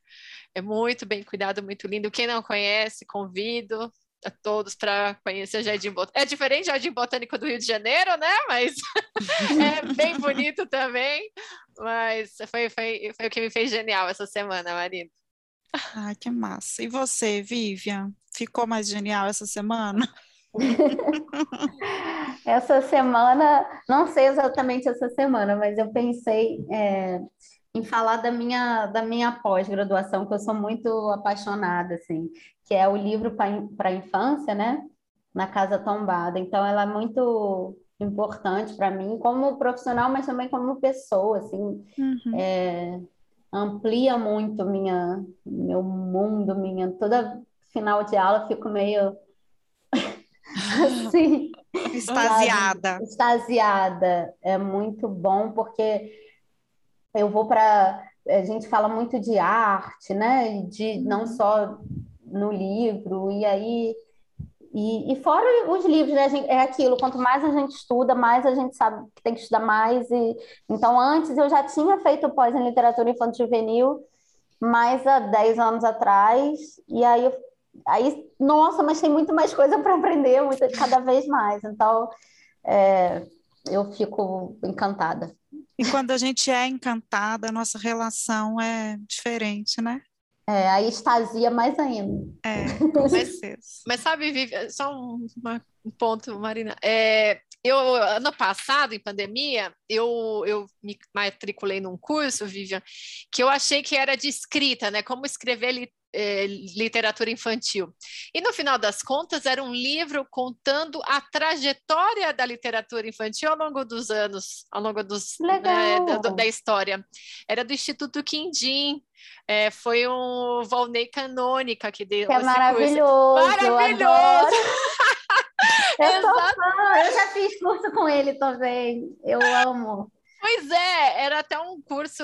é muito bem cuidado, muito lindo. Quem não conhece, convido a todos para conhecer o Jardim Botânico. É diferente do Jardim Botânico do Rio de Janeiro, né? Mas é bem bonito também. Mas foi, foi, foi o que me fez genial essa semana, Marina. Ai, que massa. E você, Vivian? Ficou mais genial essa semana? essa semana, não sei exatamente essa semana, mas eu pensei é, em falar da minha, da minha pós-graduação, que eu sou muito apaixonada, assim, que é o livro para a infância, né? Na Casa Tombada. Então, ela é muito importante para mim, como profissional, mas também como pessoa, assim, uhum. é, amplia muito minha, meu mundo, minha... Toda final de aula eu fico meio... assim... Extasiada. Extasiada. É muito bom, porque eu vou para. A gente fala muito de arte, né? De não uhum. só no livro, e aí. E, e fora os livros, né? É aquilo, quanto mais a gente estuda, mais a gente sabe que tem que estudar mais. E, então, antes eu já tinha feito pós em literatura infantil juvenil, mais há 10 anos atrás, e aí, aí nossa, mas tem muito mais coisa para aprender, muito, cada vez mais. Então, é, eu fico encantada. E quando a gente é encantada, a nossa relação é diferente, né? É, aí extasia mais ainda. É, com certeza. Mas, sabe, Vivi, só um, um ponto, Marina. É, eu, ano passado, em pandemia, eu, eu me matriculei num curso, Vivian, que eu achei que era de escrita, né? Como escrever é, literatura infantil. E no final das contas, era um livro contando a trajetória da literatura infantil ao longo dos anos, ao longo dos, né, da, da, história. Era do Instituto Quindim. É, foi um Volney Canônica que deu. Que é maravilhoso. Curso. Maravilhoso! Eu, eu já fiz curso com ele também. Eu amo. Pois é, era até um curso,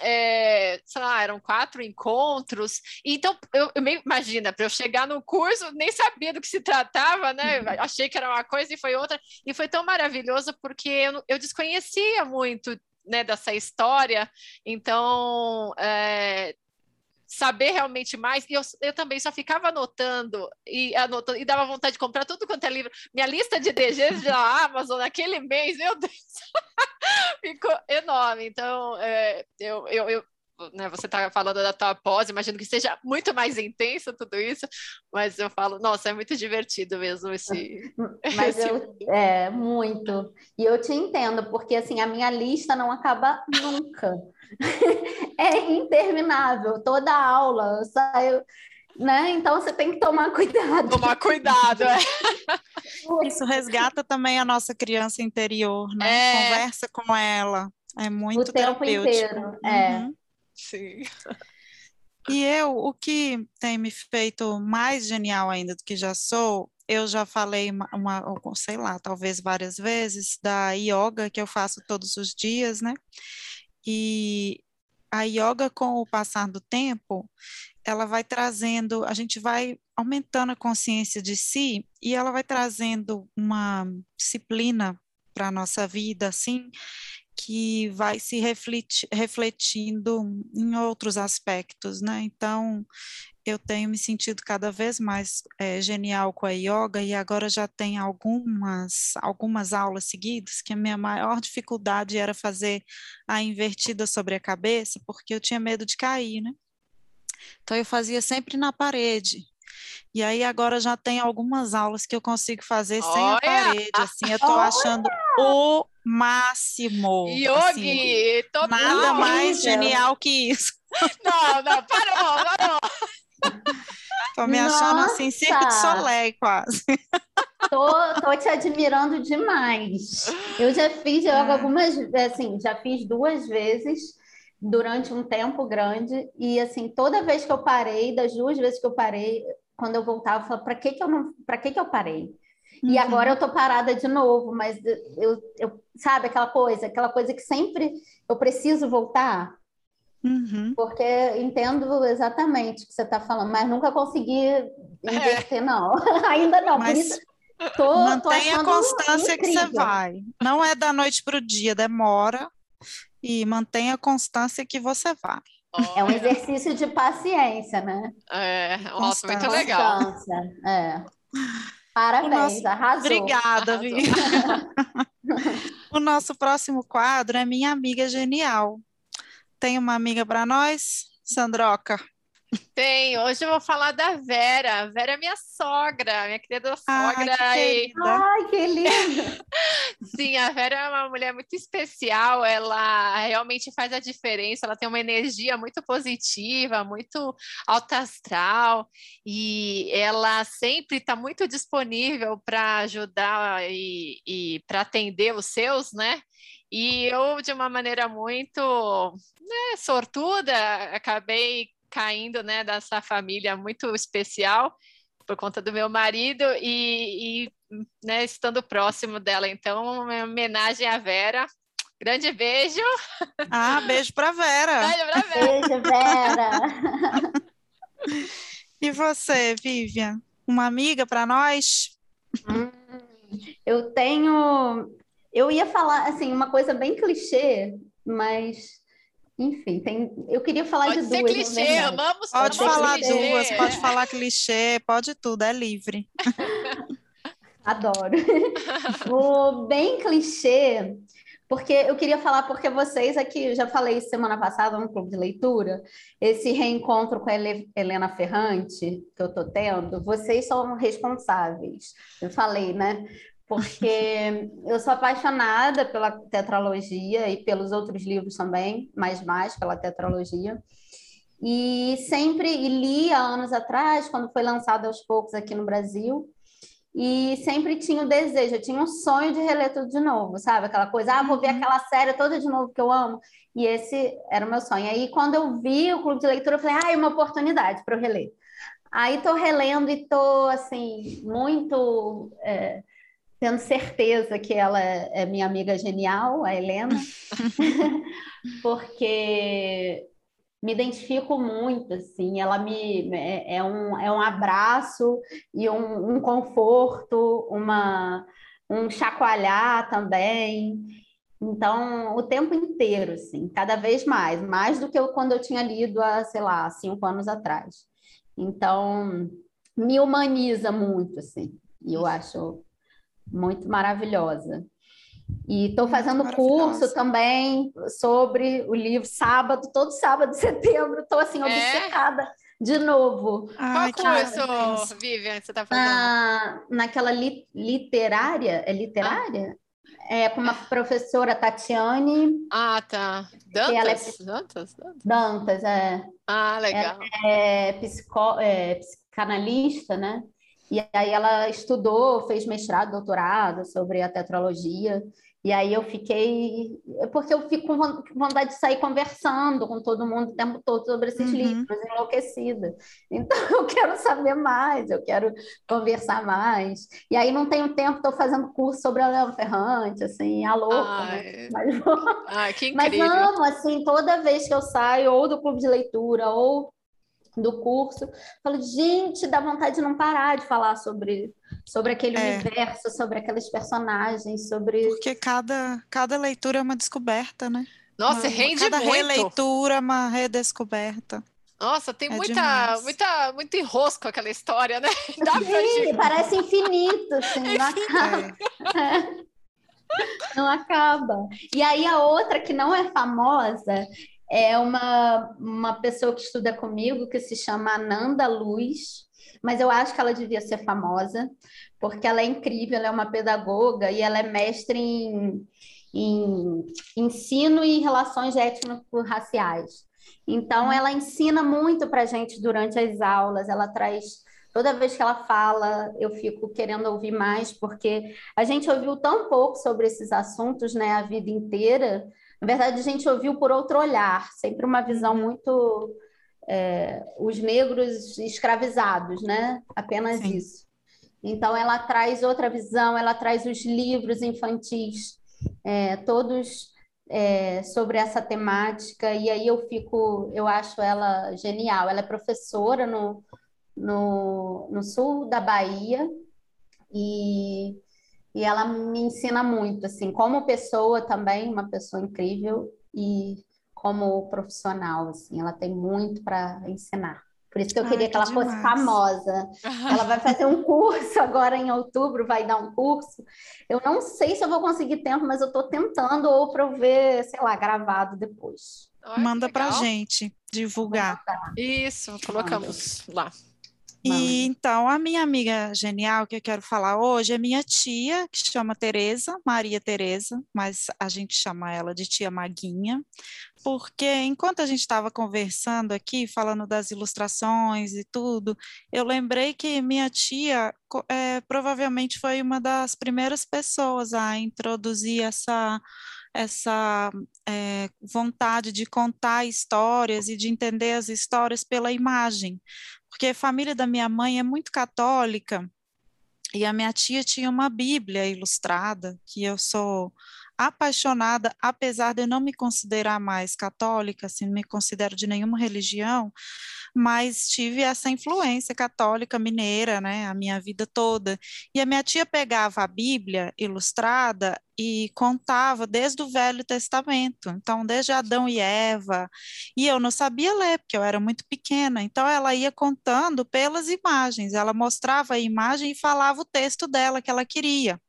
é, sei lá, eram quatro encontros. Então, eu, eu imagina, para eu chegar no curso, nem sabia do que se tratava, né? Uhum. Achei que era uma coisa e foi outra. E foi tão maravilhoso porque eu, eu desconhecia muito né, dessa história. Então, é, saber realmente mais. E eu, eu também só ficava anotando e anotando e dava vontade de comprar tudo quanto é livro. Minha lista de DGs da Amazon naquele mês, meu Deus, ficou enorme. Então, é, eu, eu, eu né, você está falando da tua pós, imagino que seja muito mais intenso tudo isso, mas eu falo, nossa, é muito divertido mesmo esse. Mas esse... eu, é muito. E eu te entendo, porque assim, a minha lista não acaba nunca. é interminável, toda aula eu saio, né? Então você tem que tomar cuidado. Tomar cuidado, é. Isso resgata também a nossa criança interior, né? É. Conversa com ela. É muito o tempo inteiro. É. Uhum. Sim. E eu, o que tem me feito mais genial ainda do que já sou, eu já falei uma, uma, sei lá, talvez várias vezes, da yoga que eu faço todos os dias, né? E a yoga, com o passar do tempo, ela vai trazendo, a gente vai aumentando a consciência de si e ela vai trazendo uma disciplina para a nossa vida, assim, que vai se refleti, refletindo em outros aspectos, né? Então, eu tenho me sentido cada vez mais é, genial com a yoga e agora já tem algumas, algumas aulas seguidas que a minha maior dificuldade era fazer a invertida sobre a cabeça, porque eu tinha medo de cair, né? Então eu fazia sempre na parede. E aí agora já tem algumas aulas que eu consigo fazer Olha! sem a parede, assim, eu estou achando o máximo. Yogi, assim, nada mais genial que isso. Não, não, parou, parou. Tô me achando Nossa. assim, Cirque de Soleil quase. Tô, tô te admirando demais. Eu já fiz yoga é. algumas, assim, já fiz duas vezes durante um tempo grande e assim, toda vez que eu parei, das duas vezes que eu parei, quando eu voltava, eu falava, para que que eu não, para que que eu parei? Uhum. E agora eu tô parada de novo, mas eu, eu, sabe aquela coisa, aquela coisa que sempre eu preciso voltar. Uhum. Porque entendo exatamente o que você está falando, mas nunca consegui inverter, é. não. Ainda não. Mas... Por isso, tô, mantenha tô a constância incrível. que você vai. Não é da noite para o dia, demora. E mantenha a constância que você vai. É um exercício de paciência, né? É, nossa, muito legal. É. Parabéns, nosso... arrasou. Obrigada, Vi. o nosso próximo quadro é Minha Amiga Genial tem uma amiga para nós, Sandroca? Tem, hoje eu vou falar da Vera. A Vera é minha sogra, minha querida sogra. Ai, que, Ai, que linda! Sim, a Vera é uma mulher muito especial, ela realmente faz a diferença, ela tem uma energia muito positiva, muito alta astral, e ela sempre está muito disponível para ajudar e, e para atender os seus, né? E eu, de uma maneira muito né, sortuda, acabei caindo né, dessa família muito especial por conta do meu marido e, e né, estando próximo dela. Então, uma homenagem à Vera. Grande beijo. Ah, beijo para Vera. Beijo para Vera. Beijo, Vera. e você, Vivian? Uma amiga para nós? Hum, eu tenho eu ia falar, assim, uma coisa bem clichê, mas enfim, tem... eu queria falar pode de ser duas. Clichê, amamos pode falar clichê. duas, pode falar clichê, pode tudo, é livre. Adoro. o bem clichê, porque eu queria falar, porque vocês aqui, já falei semana passada no clube de leitura, esse reencontro com a Helena Ferrante que eu estou tendo, vocês são responsáveis. Eu falei, né? Porque eu sou apaixonada pela tetralogia e pelos outros livros também, mas mais pela tetralogia. E sempre e li há anos atrás, quando foi lançado aos poucos aqui no Brasil, e sempre tinha o desejo, eu tinha um sonho de reler tudo de novo, sabe? Aquela coisa, ah, vou ver uhum. aquela série toda de novo que eu amo. E esse era o meu sonho. Aí, quando eu vi o clube de leitura, eu falei, ah, é uma oportunidade para eu reler. Aí, estou relendo e estou, assim, muito. É tendo certeza que ela é minha amiga genial, a Helena, porque me identifico muito, assim, ela me é, é um, é um abraço e um, um conforto, uma, um chacoalhar também. Então, o tempo inteiro, assim, cada vez mais, mais do que eu, quando eu tinha lido há, sei lá, cinco anos atrás. Então, me humaniza muito, assim, e eu acho muito maravilhosa. E estou fazendo curso também sobre o livro sábado, todo sábado de setembro, estou assim, é? obcecada de novo. Ai, Qual curso, Vivian, você está fazendo? Na, naquela li, literária, é literária? Ah. É com uma professora Tatiane. Ah, tá. Dantas? Ela é, Dantas? Dantas, é. Ah, legal. Ela é, psico, é psicanalista, né? E aí ela estudou, fez mestrado, doutorado sobre a tetralogia. E aí eu fiquei, porque eu fico com vontade de sair conversando com todo mundo o tempo todo sobre esses uhum. livros, enlouquecida. Então eu quero saber mais, eu quero conversar mais. E aí não tenho tempo, estou fazendo curso sobre a Léo Ferrante, assim, a louca. Né? Mas, Ai, que incrível. Mas amo, assim, toda vez que eu saio, ou do clube de leitura, ou do curso. Falo, gente, dá vontade de não parar de falar sobre, sobre aquele é. universo, sobre aqueles personagens, sobre. Porque cada, cada leitura é uma descoberta, né? Nossa, uma, rende cada muito. Cada releitura é uma redescoberta. Nossa, tem é muita, muita, muito enrosco aquela história, né? Dá Sim, parece infinito, assim, não acaba. É. Não acaba. E aí a outra que não é famosa é uma, uma pessoa que estuda comigo que se chama Ananda Luz, mas eu acho que ela devia ser famosa, porque ela é incrível, ela é uma pedagoga e ela é mestre em, em ensino e relações étnico-raciais. Então, ela ensina muito para a gente durante as aulas, ela traz. Toda vez que ela fala, eu fico querendo ouvir mais, porque a gente ouviu tão pouco sobre esses assuntos, né, a vida inteira, na verdade, a gente ouviu por outro olhar, sempre uma visão muito. É, os negros escravizados, né? Apenas Sim. isso. Então, ela traz outra visão, ela traz os livros infantis, é, todos é, sobre essa temática, e aí eu fico, eu acho ela genial. Ela é professora no, no, no sul da Bahia, e e ela me ensina muito, assim, como pessoa também, uma pessoa incrível e como profissional, assim, ela tem muito para ensinar. Por isso que eu queria Ai, que, que ela demais. fosse famosa. Ela vai fazer um curso agora em outubro, vai dar um curso. Eu não sei se eu vou conseguir tempo, mas eu estou tentando ou para eu ver, sei lá, gravado depois. Manda para gente divulgar. Isso, colocamos lá. E então, a minha amiga genial que eu quero falar hoje é minha tia, que chama Tereza, Maria Tereza, mas a gente chama ela de tia Maguinha, porque enquanto a gente estava conversando aqui, falando das ilustrações e tudo, eu lembrei que minha tia é, provavelmente foi uma das primeiras pessoas a introduzir essa essa é, vontade de contar histórias e de entender as histórias pela imagem, porque a família da minha mãe é muito católica e a minha tia tinha uma Bíblia ilustrada, que eu sou apaixonada, apesar de eu não me considerar mais católica, assim, não me considero de nenhuma religião, mas tive essa influência católica mineira, né, a minha vida toda. E a minha tia pegava a Bíblia ilustrada e contava desde o Velho Testamento, então desde Adão e Eva, e eu não sabia ler, porque eu era muito pequena, então ela ia contando pelas imagens, ela mostrava a imagem e falava o texto dela que ela queria.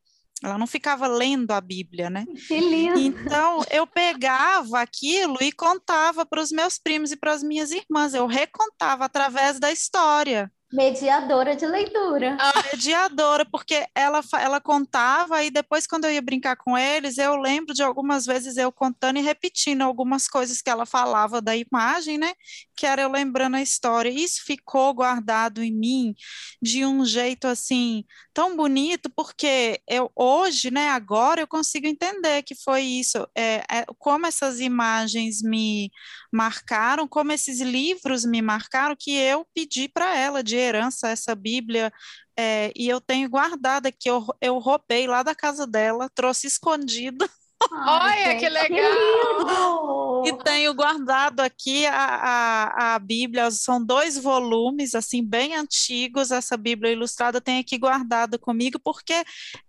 Ela não ficava lendo a Bíblia, né? Que lindo! Então, eu pegava aquilo e contava para os meus primos e para as minhas irmãs. Eu recontava através da história. Mediadora de leitura. A mediadora, porque ela, ela contava e depois, quando eu ia brincar com eles, eu lembro de algumas vezes eu contando e repetindo algumas coisas que ela falava da imagem, né? Que era eu lembrando a história. Isso ficou guardado em mim de um jeito assim tão bonito, porque eu hoje, né, agora eu consigo entender que foi isso, é, é como essas imagens me marcaram, como esses livros me marcaram, que eu pedi para ela de herança essa Bíblia, é, e eu tenho guardado aqui, eu, eu roubei lá da casa dela, trouxe escondido. Ai, Olha que legal! Que e tenho guardado aqui a, a, a, Bíblia, são dois volumes, assim, bem antigos, essa Bíblia ilustrada tem aqui guardado comigo, porque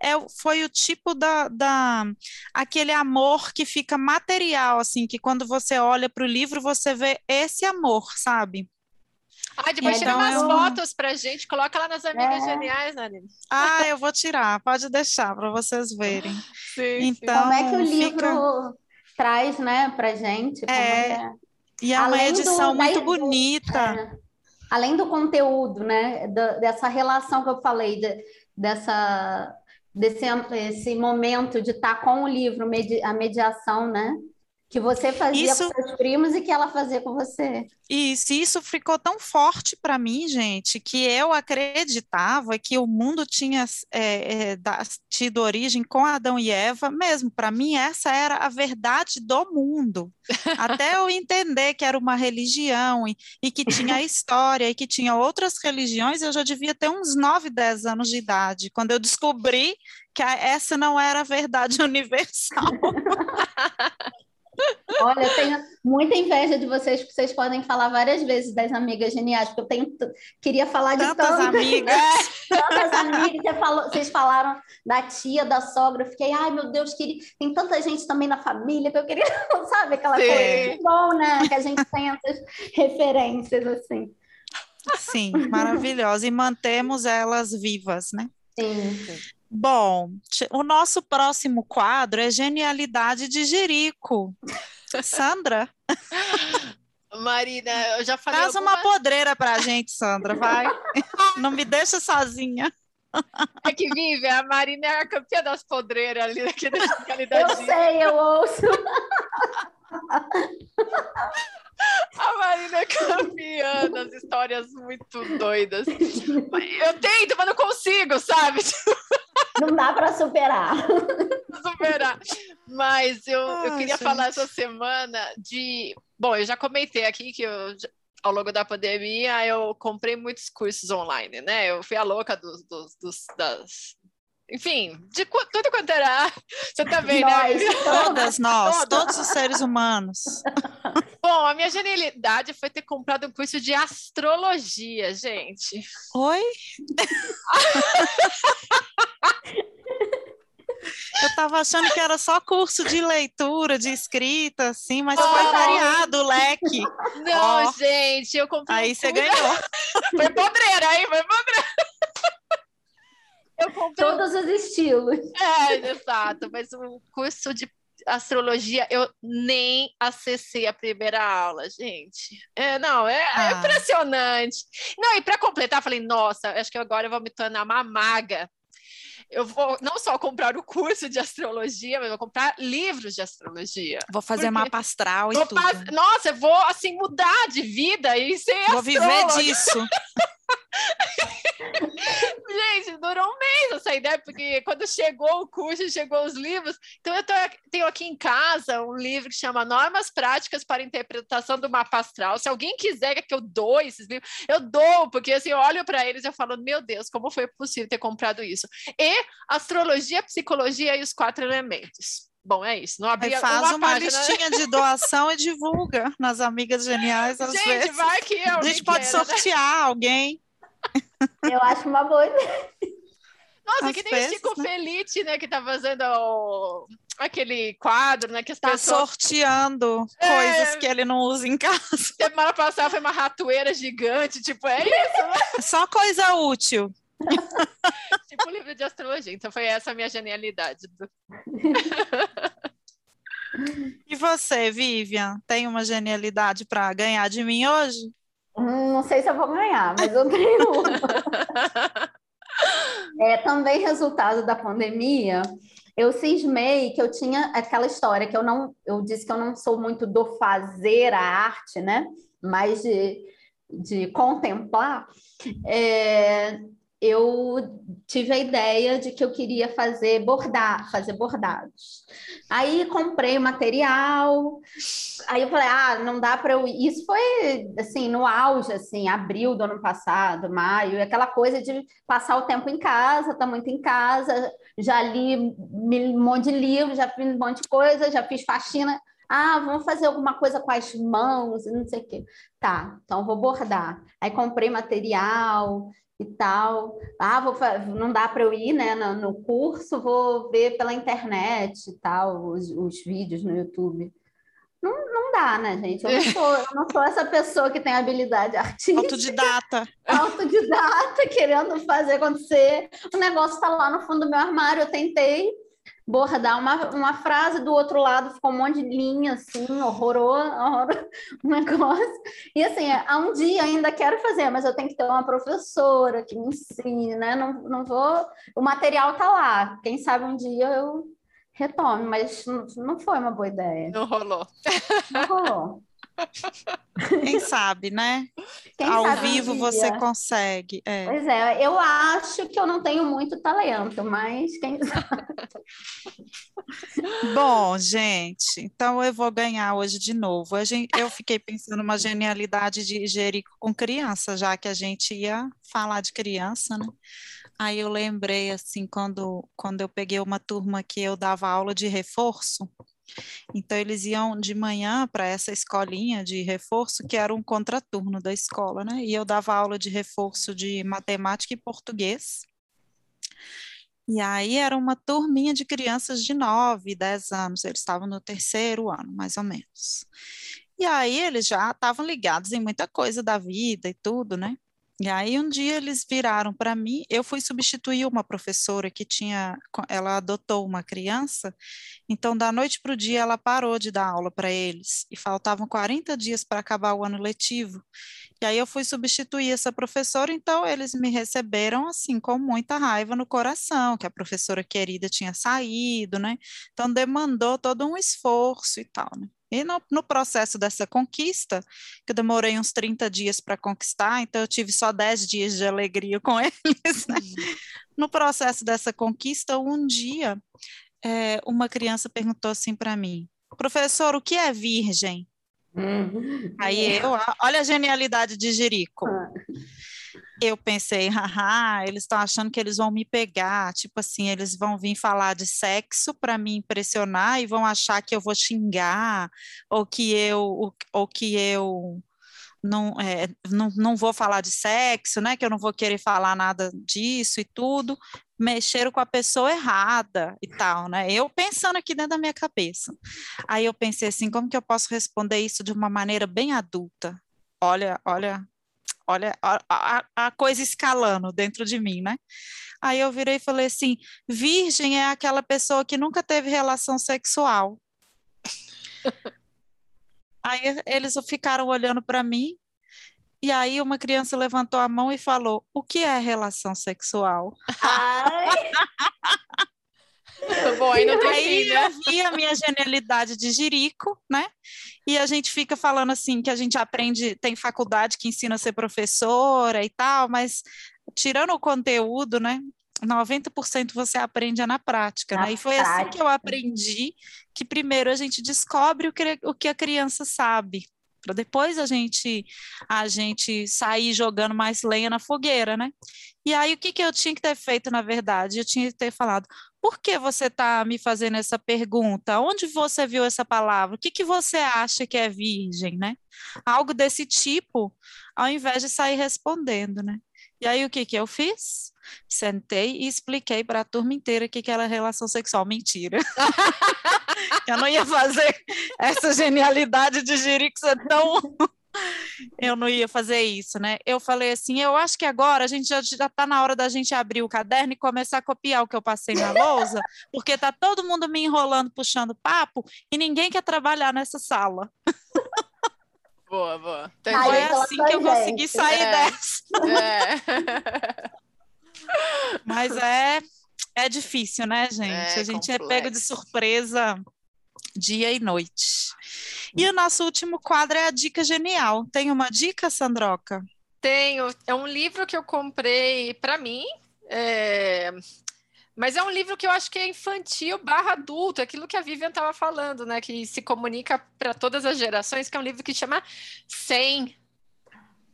é, foi o tipo da, da, aquele amor que fica material, assim, que quando você olha para o livro, você vê esse amor, sabe? Ah, depois tira umas eu... fotos pra gente, coloca lá nas amigas é. geniais, Narine. Ah, eu vou tirar, pode deixar para vocês verem. Sim, então, Como é que o livro fica... traz, né, pra gente? É, é, E é uma edição do, muito bonita. É, além do conteúdo, né, da, dessa relação que eu falei, de, dessa desse esse momento de estar com o livro, a mediação, né? Que você fazia Isso... com seus primos e que ela fazia com você. Isso, isso ficou tão forte para mim, gente, que eu acreditava que o mundo tinha é, é, tido origem com Adão e Eva, mesmo. Para mim, essa era a verdade do mundo. Até eu entender que era uma religião e, e, que tinha história e que tinha outras religiões, eu já devia ter uns 9, 10 anos de idade, quando eu descobri que essa não era a verdade universal. Olha, eu tenho muita inveja de vocês, porque vocês podem falar várias vezes das amigas geniais, porque eu tenho, queria falar de Tantas tantas amigas. tantas amigas. Você falou- vocês falaram da tia, da sogra, eu fiquei, ai meu Deus, queria... tem tanta gente também na família que eu queria, sabe, aquela Sim. coisa que bom, né? Que a gente tem essas referências assim. Sim, maravilhosa. E mantemos elas vivas, né? Sim. Bom, o nosso próximo quadro é Genialidade de Jerico. Sandra, Marina, eu já falei traz uma podreira pra gente, Sandra, vai. Não me deixa sozinha. É que vive, a Marina é a campeã das podreiras ali daqui da Eu genialidade. sei, eu ouço. A Marina é campeã das histórias muito doidas. Eu tento, mas não consigo, sabe? Não dá para superar. superar. Mas eu, eu queria gente. falar essa semana de. Bom, eu já comentei aqui que eu, ao longo da pandemia eu comprei muitos cursos online, né? Eu fui a louca dos. dos, dos- das... Enfim, de tudo quanto era. Você também, né? Nós, Todas nós, todos os seres humanos. Bom, a minha genialidade foi ter comprado um curso de astrologia, gente. Oi? Eu estava achando que era só curso de leitura, de escrita, assim, mas foi Oh. variado o leque. Não, Ó. gente, eu comprei. Aí um você curso- ganhou. Foi podreira, aí, foi podreira. Eu comprei Todos os estilos. É, exato, mas o curso de astrologia eu nem acessei a primeira aula, gente. É, não, é, é Ah. impressionante. Não, e para completar, falei, nossa, acho que agora eu vou me tornar uma maga. Eu vou não só comprar o curso de astrologia, mas vou comprar livros de astrologia. Vou fazer mapa astral e Vou tudo. Nossa, eu vou assim mudar de vida e ser Vou viver astróloga. disso. Gente, durou um mês essa ideia, porque quando chegou o curso, chegou os livros. Então, eu tô- tenho aqui em casa um livro que chama Normas Práticas para Interpretação do Mapa Astral. Se alguém quiser que eu dou esses livros, eu dou, porque assim, eu olho para eles e eu falo, meu Deus, como foi possível ter comprado isso? E Astrologia, Psicologia e os Quatro Elementos. Bom, é isso. Não abri Aí faz uma, uma página. listinha de doação e divulga nas amigas geniais às Gente, vezes. vai que A alguém gente pode queira, né? sortear alguém. Eu acho uma boa ideia. Nossa, Às que nem vezes, o Chico né? Felice, né, que tá fazendo o- aquele quadro, né, que as Tá pessoas sorteando É. coisas que ele não usa em casa. Semana passada foi uma ratoeira gigante, tipo, é isso, né? É Só coisa útil. tipo livro de astrologia. Então foi essa a minha genialidade. E você, Vivian, tem uma genialidade para ganhar de mim hoje? Hum, Não sei se eu vou ganhar, mas eu tenho uma. É também resultado da pandemia. Eu cismei que eu tinha aquela história que eu não, eu disse que eu não sou muito do fazer a arte, né? Mas de, de contemplar. É, eu tive a ideia de que eu queria fazer bordar, fazer bordados. Aí comprei o material, aí eu falei, ah, não dá para eu. Isso foi assim, no auge, assim, abril do ano passado, maio, aquela coisa de passar o tempo em casa, tá muito em casa, já li um monte de livro, já fiz um monte de coisa, já fiz faxina. Ah, vamos fazer alguma coisa com as mãos, não sei o quê. Tá, então vou bordar. Aí comprei material e tal. Ah, vou não dá para eu ir né, no, no curso, vou ver pela internet e tal, os, os vídeos no YouTube. Não, não dá, né, gente? Eu não, sou, eu não sou essa pessoa que tem habilidade artística, Autodidata. autodidata, querendo fazer acontecer. O negócio está lá no fundo do meu armário, eu tentei bordar uma, uma frase, do outro lado ficou um monte de linha, assim, horroroso, horror, um negócio. E assim, há um dia ainda quero fazer, mas eu tenho que ter uma professora que me ensine, né? Não, não vou... O material tá lá, quem sabe um dia eu retome, mas não, não foi uma boa ideia. Não rolou. Não rolou. Quem sabe, né? Quem Ao sabe vivo você consegue. É. Pois é, eu acho que eu não tenho muito talento, mas quem sabe. Bom, gente, então eu vou ganhar hoje de novo. Eu fiquei pensando uma genialidade de Jerico com criança, já que a gente ia falar de criança, né? Aí eu lembrei, assim, quando, quando eu peguei uma turma que eu dava aula de reforço, Então, eles iam de manhã para essa escolinha de reforço, que era um contraturno da escola, né? E eu dava aula de reforço de matemática e português. E aí era uma turminha de crianças de 9, 10 anos, eles estavam no terceiro ano, mais ou menos. E aí eles já estavam ligados em muita coisa da vida e tudo, né? E aí um dia eles viraram para mim, eu fui substituir uma professora que tinha, ela adotou uma criança, então da noite para o dia ela parou de dar aula para eles e faltavam 40 dias para acabar o ano letivo. E aí eu fui substituir essa professora, então eles me receberam assim com muita raiva no coração, que a professora querida tinha saído, né? Então demandou todo um esforço e tal, né? E no, no, processo dessa conquista, que eu demorei uns 30 dias para conquistar, então eu tive só 10 dias de alegria com eles. Né? Uhum. No processo dessa conquista, um dia, é, uma criança perguntou assim para mim: professor, o que é virgem? Uhum. Aí eu, olha a genialidade de Jerico. Ah eu pensei, haha, eles estão achando que eles vão me pegar, tipo assim, eles vão vir falar de sexo para me impressionar e vão achar que eu vou xingar ou que eu ou que eu não, é, não, não vou falar de sexo, né? Que eu não vou querer falar nada disso e tudo. Mexeram com a pessoa errada e tal, né? Eu pensando aqui dentro da minha cabeça. Aí eu pensei assim, como que eu posso responder isso de uma maneira bem adulta? Olha, olha olha a, a, a coisa escalando dentro de mim, né? Aí eu virei e falei assim: virgem é aquela pessoa que nunca teve relação sexual. aí eles ficaram olhando para mim, e aí uma criança levantou a mão e falou: O que é relação sexual? Ai. Bom, aí não tem aí né? eu vi a minha genialidade de jirico, né? E a gente fica falando assim que a gente aprende, tem faculdade que ensina a ser professora e tal, mas tirando o conteúdo, né? 90% você aprende na prática, na né? E foi prática. assim que eu aprendi que primeiro a gente descobre o que, o que a criança sabe, para depois a gente a gente sair jogando mais lenha na fogueira, né? E aí o que, que eu tinha que ter feito, na verdade? Eu tinha que ter falado, por que você está me fazendo essa pergunta? Onde você viu essa palavra? O que, que você acha que é virgem, né? Algo desse tipo, ao invés de sair respondendo, né? E aí o que, que eu fiz? Sentei e expliquei para a turma inteira o que, que era relação sexual. Mentira. eu não ia fazer essa genialidade de Jirix é tão eu não ia fazer isso, né? Eu falei assim, eu acho que agora a gente já está na hora da gente abrir o caderno e começar a copiar o que eu passei na lousa, porque tá todo mundo me enrolando, puxando papo, e ninguém quer trabalhar nessa sala. Boa, boa. Então, Foi assim que eu consegui sair é, dessa. É. Mas é, é difícil, né, gente? É a gente complexo. é pego de surpresa dia e noite. E o nosso último quadro é a dica genial. Tem uma dica, Sandroca? Tenho. É um livro que eu comprei para mim. É... Mas é um livro que eu acho que é infantil barra adulto, aquilo que a Vivian estava falando, né? Que se comunica para todas as gerações, que é um livro que chama 100.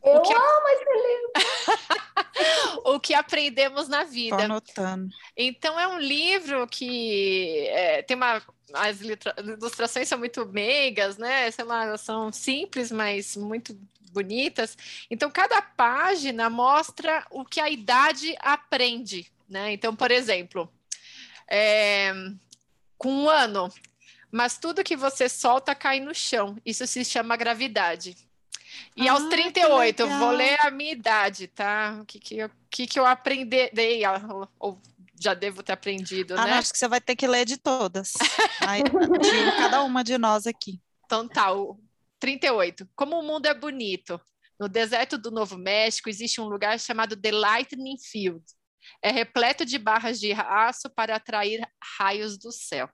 Eu que... amo esse livro! o que aprendemos na vida. Estou anotando. Então, é um livro que é, tem uma as ilustrações são muito meigas, né? Sei lá, são simples, mas muito bonitas. Então, cada página mostra o que a idade aprende, né? Então, por exemplo, é, com um ano, mas tudo que você solta cai no chão. Isso se chama gravidade. E ah, aos 38, vou ler a minha idade, tá? O que, que, eu, que, que eu aprendi, ou já devo ter aprendido, ah, né? acho que você vai ter que ler de todas. Aí, de cada uma de nós aqui. Então tá, o 38. Como o mundo é bonito. No deserto do Novo México existe um lugar chamado The Lightning Field. É repleto de barras de aço para atrair raios do céu.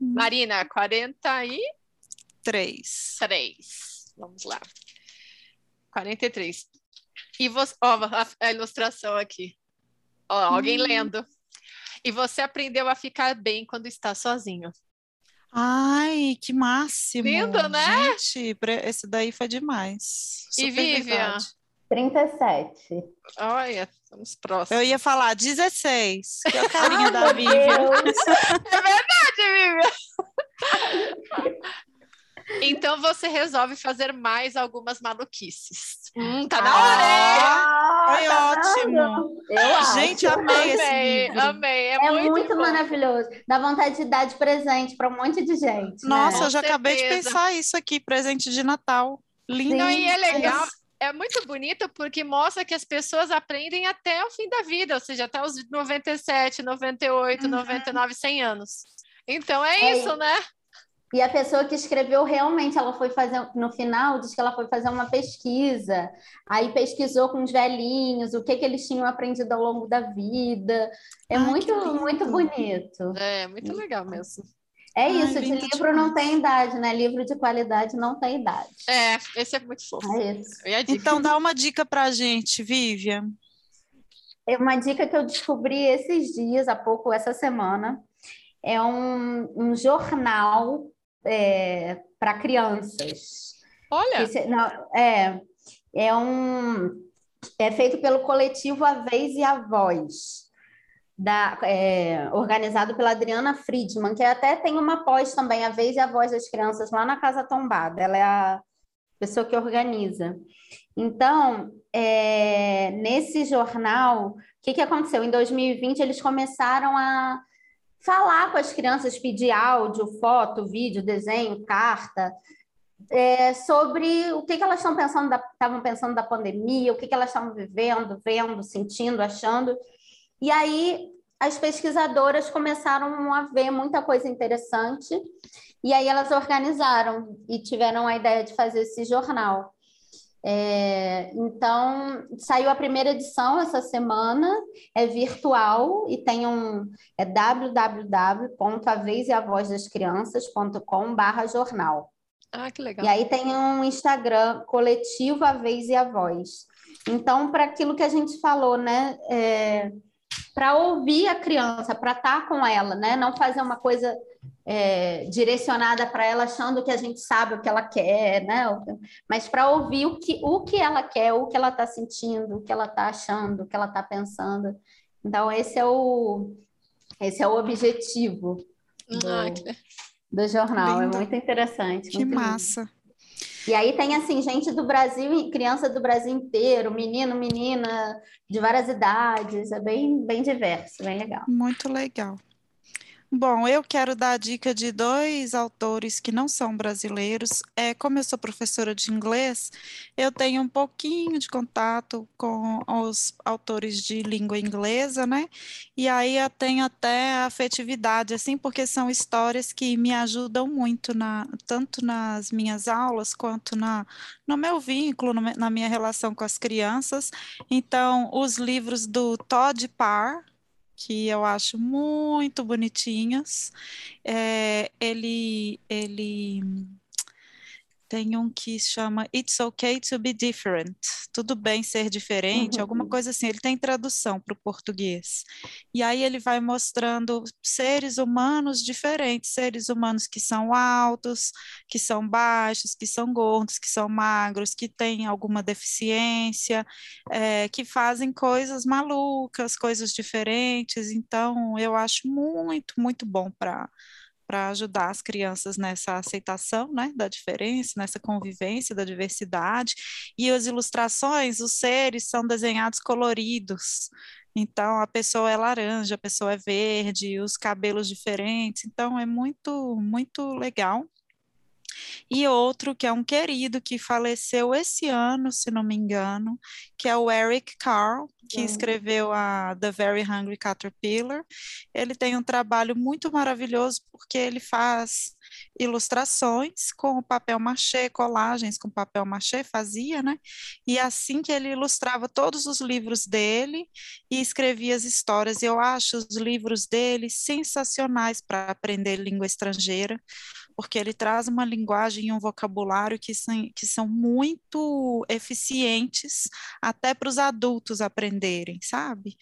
Hum. Marina, 43. Três. Vamos lá. 43. E você, ó, a, a ilustração aqui. Ó, alguém hum. lendo. E você aprendeu a ficar bem quando está sozinho. Ai, que máximo! Lindo, né? Gente, esse daí foi demais. Super e Vivian? 37. Olha, estamos próximos. Eu ia falar 16, que é o carinho da Vivian. é verdade, Vivian. Então você resolve fazer mais algumas maluquices. Hum, tá na hora! Ah, Foi tá ótimo! Eu Gente, acho. amei, amei esse livro. Amei, é, é muito, muito maravilhoso. Dá vontade de dar de presente para um monte de gente. Né? Nossa, né? eu já acabei de pensar isso aqui, presente de Natal. Lindo. Não, e é legal, é muito bonito porque mostra que as pessoas aprendem até o fim da vida, ou seja, até os 97, 98, uhum. 99, 100 anos. Então é, é isso, né? E a pessoa que escreveu realmente, ela foi fazer, no final, diz que ela foi fazer uma pesquisa, aí pesquisou com os velhinhos, o que, que eles tinham aprendido ao longo da vida. É Ai, muito, muito bonito. É, muito legal mesmo. É isso, Ai, de livro demais. não tem idade, né? Livro de qualidade não tem idade. É, esse é muito fofo. É isso. Então dá uma dica pra gente, Vivian. É uma dica que eu descobri esses dias, há pouco, essa semana. É um, um jornal é, para crianças. Olha! Que, não, é, é um é feito pelo coletivo A Vez e a Voz, da, é, organizado pela Adriana Friedman, que até tem uma pós também, A Vez e a Voz das Crianças, lá na Casa Tombada. Ela é a pessoa que organiza. Então, é, nesse jornal, o que, que aconteceu? Em 2020, eles começaram a falar com as crianças, pedir áudio, foto, vídeo, desenho, carta, é, sobre o que, que elas estão pensando, estavam pensando da pandemia, o que, que elas estavam vivendo, vendo, sentindo, achando. E aí as pesquisadoras começaram a ver muita coisa interessante, e aí elas organizaram e tiveram a ideia de fazer esse jornal. É, então, saiu a primeira edição essa semana, é virtual e tem um é www.avezeavozdascrianças.com barra jornal. Ah, que legal. E aí tem um Instagram coletivo A Vez e a Voz. Então, para aquilo que a gente falou, né? É, para ouvir a criança, para estar tá com ela, né? Não fazer uma coisa é, direcionada para ela, achando que a gente sabe o que ela quer, né? Mas para ouvir o que, o que ela quer, o que ela está sentindo, o que ela está achando, o que ela está pensando. Então, esse é o, esse é o objetivo do, ah, do jornal. É muito interessante. Que muito massa. Lindo. E aí tem assim, gente do Brasil, criança do Brasil inteiro, menino, menina, de várias idades, é bem, bem diverso, bem legal. Muito legal. Bom, eu quero dar a dica de dois autores que não são brasileiros. É, como eu sou professora de inglês, eu tenho um pouquinho de contato com os autores de língua inglesa, né? E aí eu tenho até afetividade, assim, porque são histórias que me ajudam muito, na, tanto nas minhas aulas quanto na, no meu vínculo, no, na minha relação com as crianças. Então, os livros do Todd Parr, que eu acho muito bonitinhas. É, ele, ele tem um que chama It's Okay to Be Different. Tudo bem ser diferente, uhum. alguma coisa assim. Ele tem tradução para o português. E aí ele vai mostrando seres humanos diferentes, seres humanos que são altos, que são baixos, que são gordos, que são magros, que têm alguma deficiência, é, que fazem coisas malucas, coisas diferentes. Então, eu acho muito, muito bom para para ajudar as crianças nessa aceitação né, da diferença, nessa convivência da diversidade. E as ilustrações, os seres são desenhados coloridos. Então, a pessoa é laranja, a pessoa é verde, os cabelos diferentes. Então, é muito, muito legal. E outro que é um querido que faleceu esse ano, se não me engano, que é o Eric Carl, que escreveu a The Very Hungry Caterpillar. Ele tem um trabalho muito maravilhoso porque ele faz ilustrações com papel machê, colagens com papel machê, fazia, né? E assim que ele ilustrava todos os livros dele e escrevia as histórias. Eu acho os livros dele sensacionais para aprender língua estrangeira, porque ele traz uma linguagem e um vocabulário que são, que são muito eficientes até para os adultos aprenderem, sabe?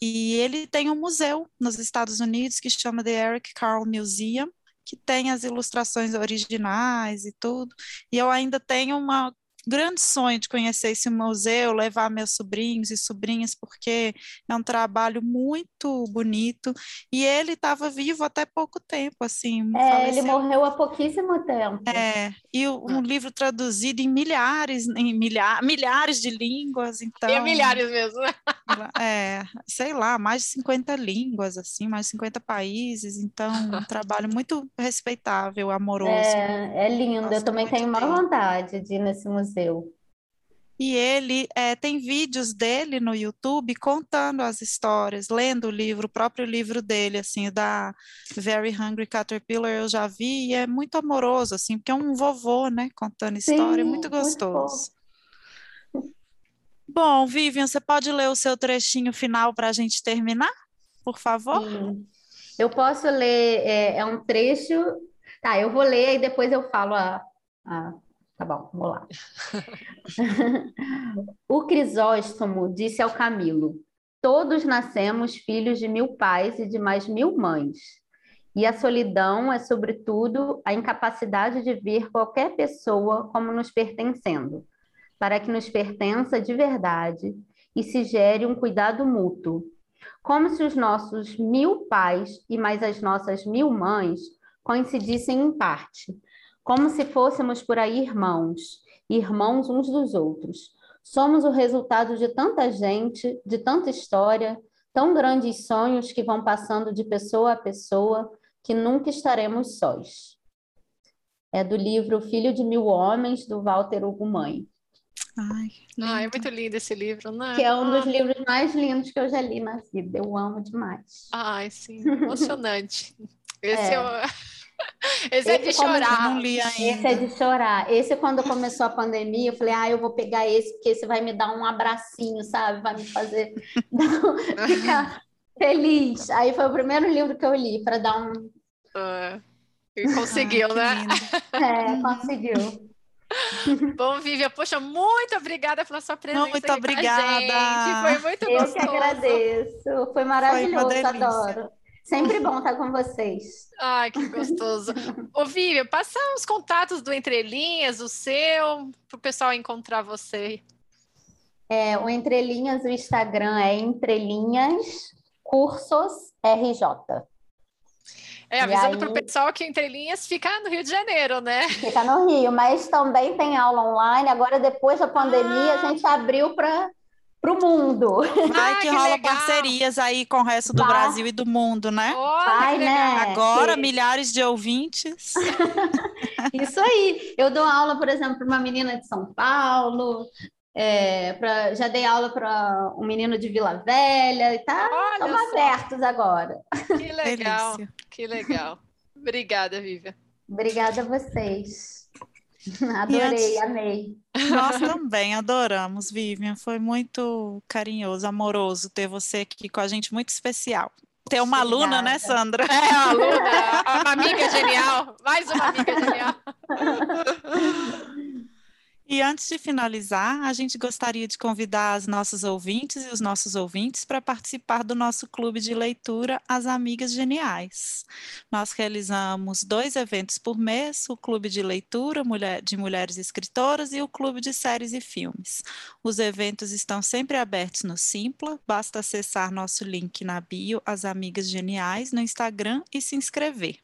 E ele tem um museu nos Estados Unidos que chama The Eric Carle Museum, que tem as ilustrações originais e tudo. E eu ainda tenho uma grande sonho de conhecer esse museu, levar meus sobrinhos e sobrinhas, porque é um trabalho muito bonito. E ele estava vivo até pouco tempo, assim. É, faleceu. ele morreu há pouquíssimo tempo. É, e um livro traduzido em milhares, em milha, milhares de línguas, então... E milhares mesmo, né? É, sei lá, mais de 50 línguas, assim, mais de 50 países, então um trabalho muito respeitável, amoroso. É, é lindo, eu também tenho uma vontade de ir nesse museu. E ele é, tem vídeos dele no YouTube contando as histórias, lendo o livro, o próprio livro dele, assim, da Very Hungry Caterpillar, eu já vi, e é muito amoroso, assim, porque é um vovô, né, contando história, Sim, muito gostoso. Muito bom. bom, Vivian, você pode ler o seu trechinho final para a gente terminar, por favor? Sim. Eu posso ler, é, é um trecho Tá, eu vou ler e depois eu falo a, a... Tá bom, vamos lá. o Crisóstomo disse ao Camilo: Todos nascemos filhos de mil pais e de mais mil mães. E a solidão é, sobretudo, a incapacidade de ver qualquer pessoa como nos pertencendo, para que nos pertença de verdade e se gere um cuidado mútuo. Como se os nossos mil pais e mais as nossas mil mães coincidissem em parte, como se fôssemos por aí irmãos, irmãos uns dos outros. Somos o resultado de tanta gente, de tanta história, tão grandes sonhos que vão passando de pessoa a pessoa, que nunca estaremos sós. É do livro Filho de Mil Homens, do Walter Hugo Mãe. Ai, ah, é muito lindo esse livro, né? Que é um dos livros mais lindos que eu já li na vida. Eu amo demais. Ai, sim, emocionante. Esse é, é o... Esse, é de chorar. Não li ainda. Esse é de chorar. Esse, quando começou a pandemia, eu falei, ah, eu vou pegar esse, porque esse vai me dar um abracinho, sabe? Vai me fazer ficar feliz. Aí foi o primeiro livro que eu li para dar um. Uh, e conseguiu, ah, né? É, conseguiu. Bom, Vivian, poxa, muito obrigada pela sua presença. Não, muito obrigada. Foi muito eu gostoso. Eu que agradeço. Foi maravilhoso, Foi adoro. Sempre bom estar com vocês. Ai, que gostoso. Ô, Vivian, passa os contatos do Entrelinhas, o seu, para o pessoal encontrar você. É, o Entrelinhas, o Instagram é Entrelinhas Cursos RJ. É, avisando para o pessoal que Entrelinhas fica no Rio de Janeiro, né? Fica no Rio, mas também tem aula online. Agora, depois da pandemia, ah. a gente abriu para para o mundo. Vai que, que rola legal. parcerias aí com o resto do Vai. Brasil e do mundo, né? Vai, né? Agora, que... milhares de ouvintes. Isso aí. Eu dou aula, por exemplo, para uma menina de São Paulo, é, pra, já dei aula para um menino de Vila Velha, e tá, estamos abertos agora. Que legal, que legal. Obrigada, Vivian. Obrigada a vocês. Adorei, antes... amei. Nós também adoramos, Vivian. Foi muito carinhoso, amoroso ter você aqui com a gente, muito especial. Ter uma Obrigada. aluna, né, Sandra? É, uma aluna, uma amiga genial. Mais uma amiga genial. E antes de finalizar, a gente gostaria de convidar as nossas ouvintes e os nossos ouvintes para participar do nosso clube de leitura As Amigas Geniais. Nós realizamos dois eventos por mês: o Clube de Leitura de Mulheres Escritoras e o Clube de Séries e Filmes. Os eventos estão sempre abertos no Simpla, basta acessar nosso link na bio As Amigas Geniais no Instagram e se inscrever.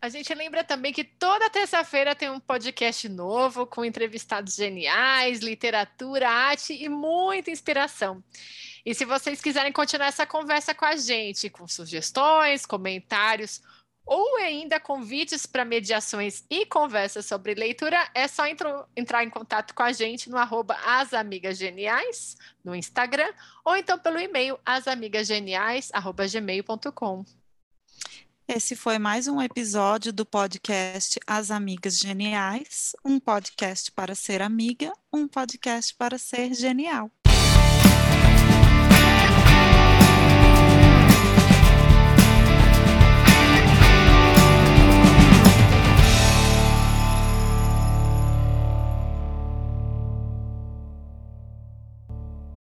A gente lembra também que toda terça-feira tem um podcast novo com entrevistados geniais, literatura, arte e muita inspiração. E se vocês quiserem continuar essa conversa com a gente, com sugestões, comentários ou ainda convites para mediações e conversas sobre leitura, é só entrar em contato com a gente no arroba asamigasgeniais, no Instagram, ou então pelo e-mail asamigasgeniais.gmail.com. Esse foi mais um episódio do podcast As Amigas Geniais, um podcast para ser amiga, um podcast para ser genial.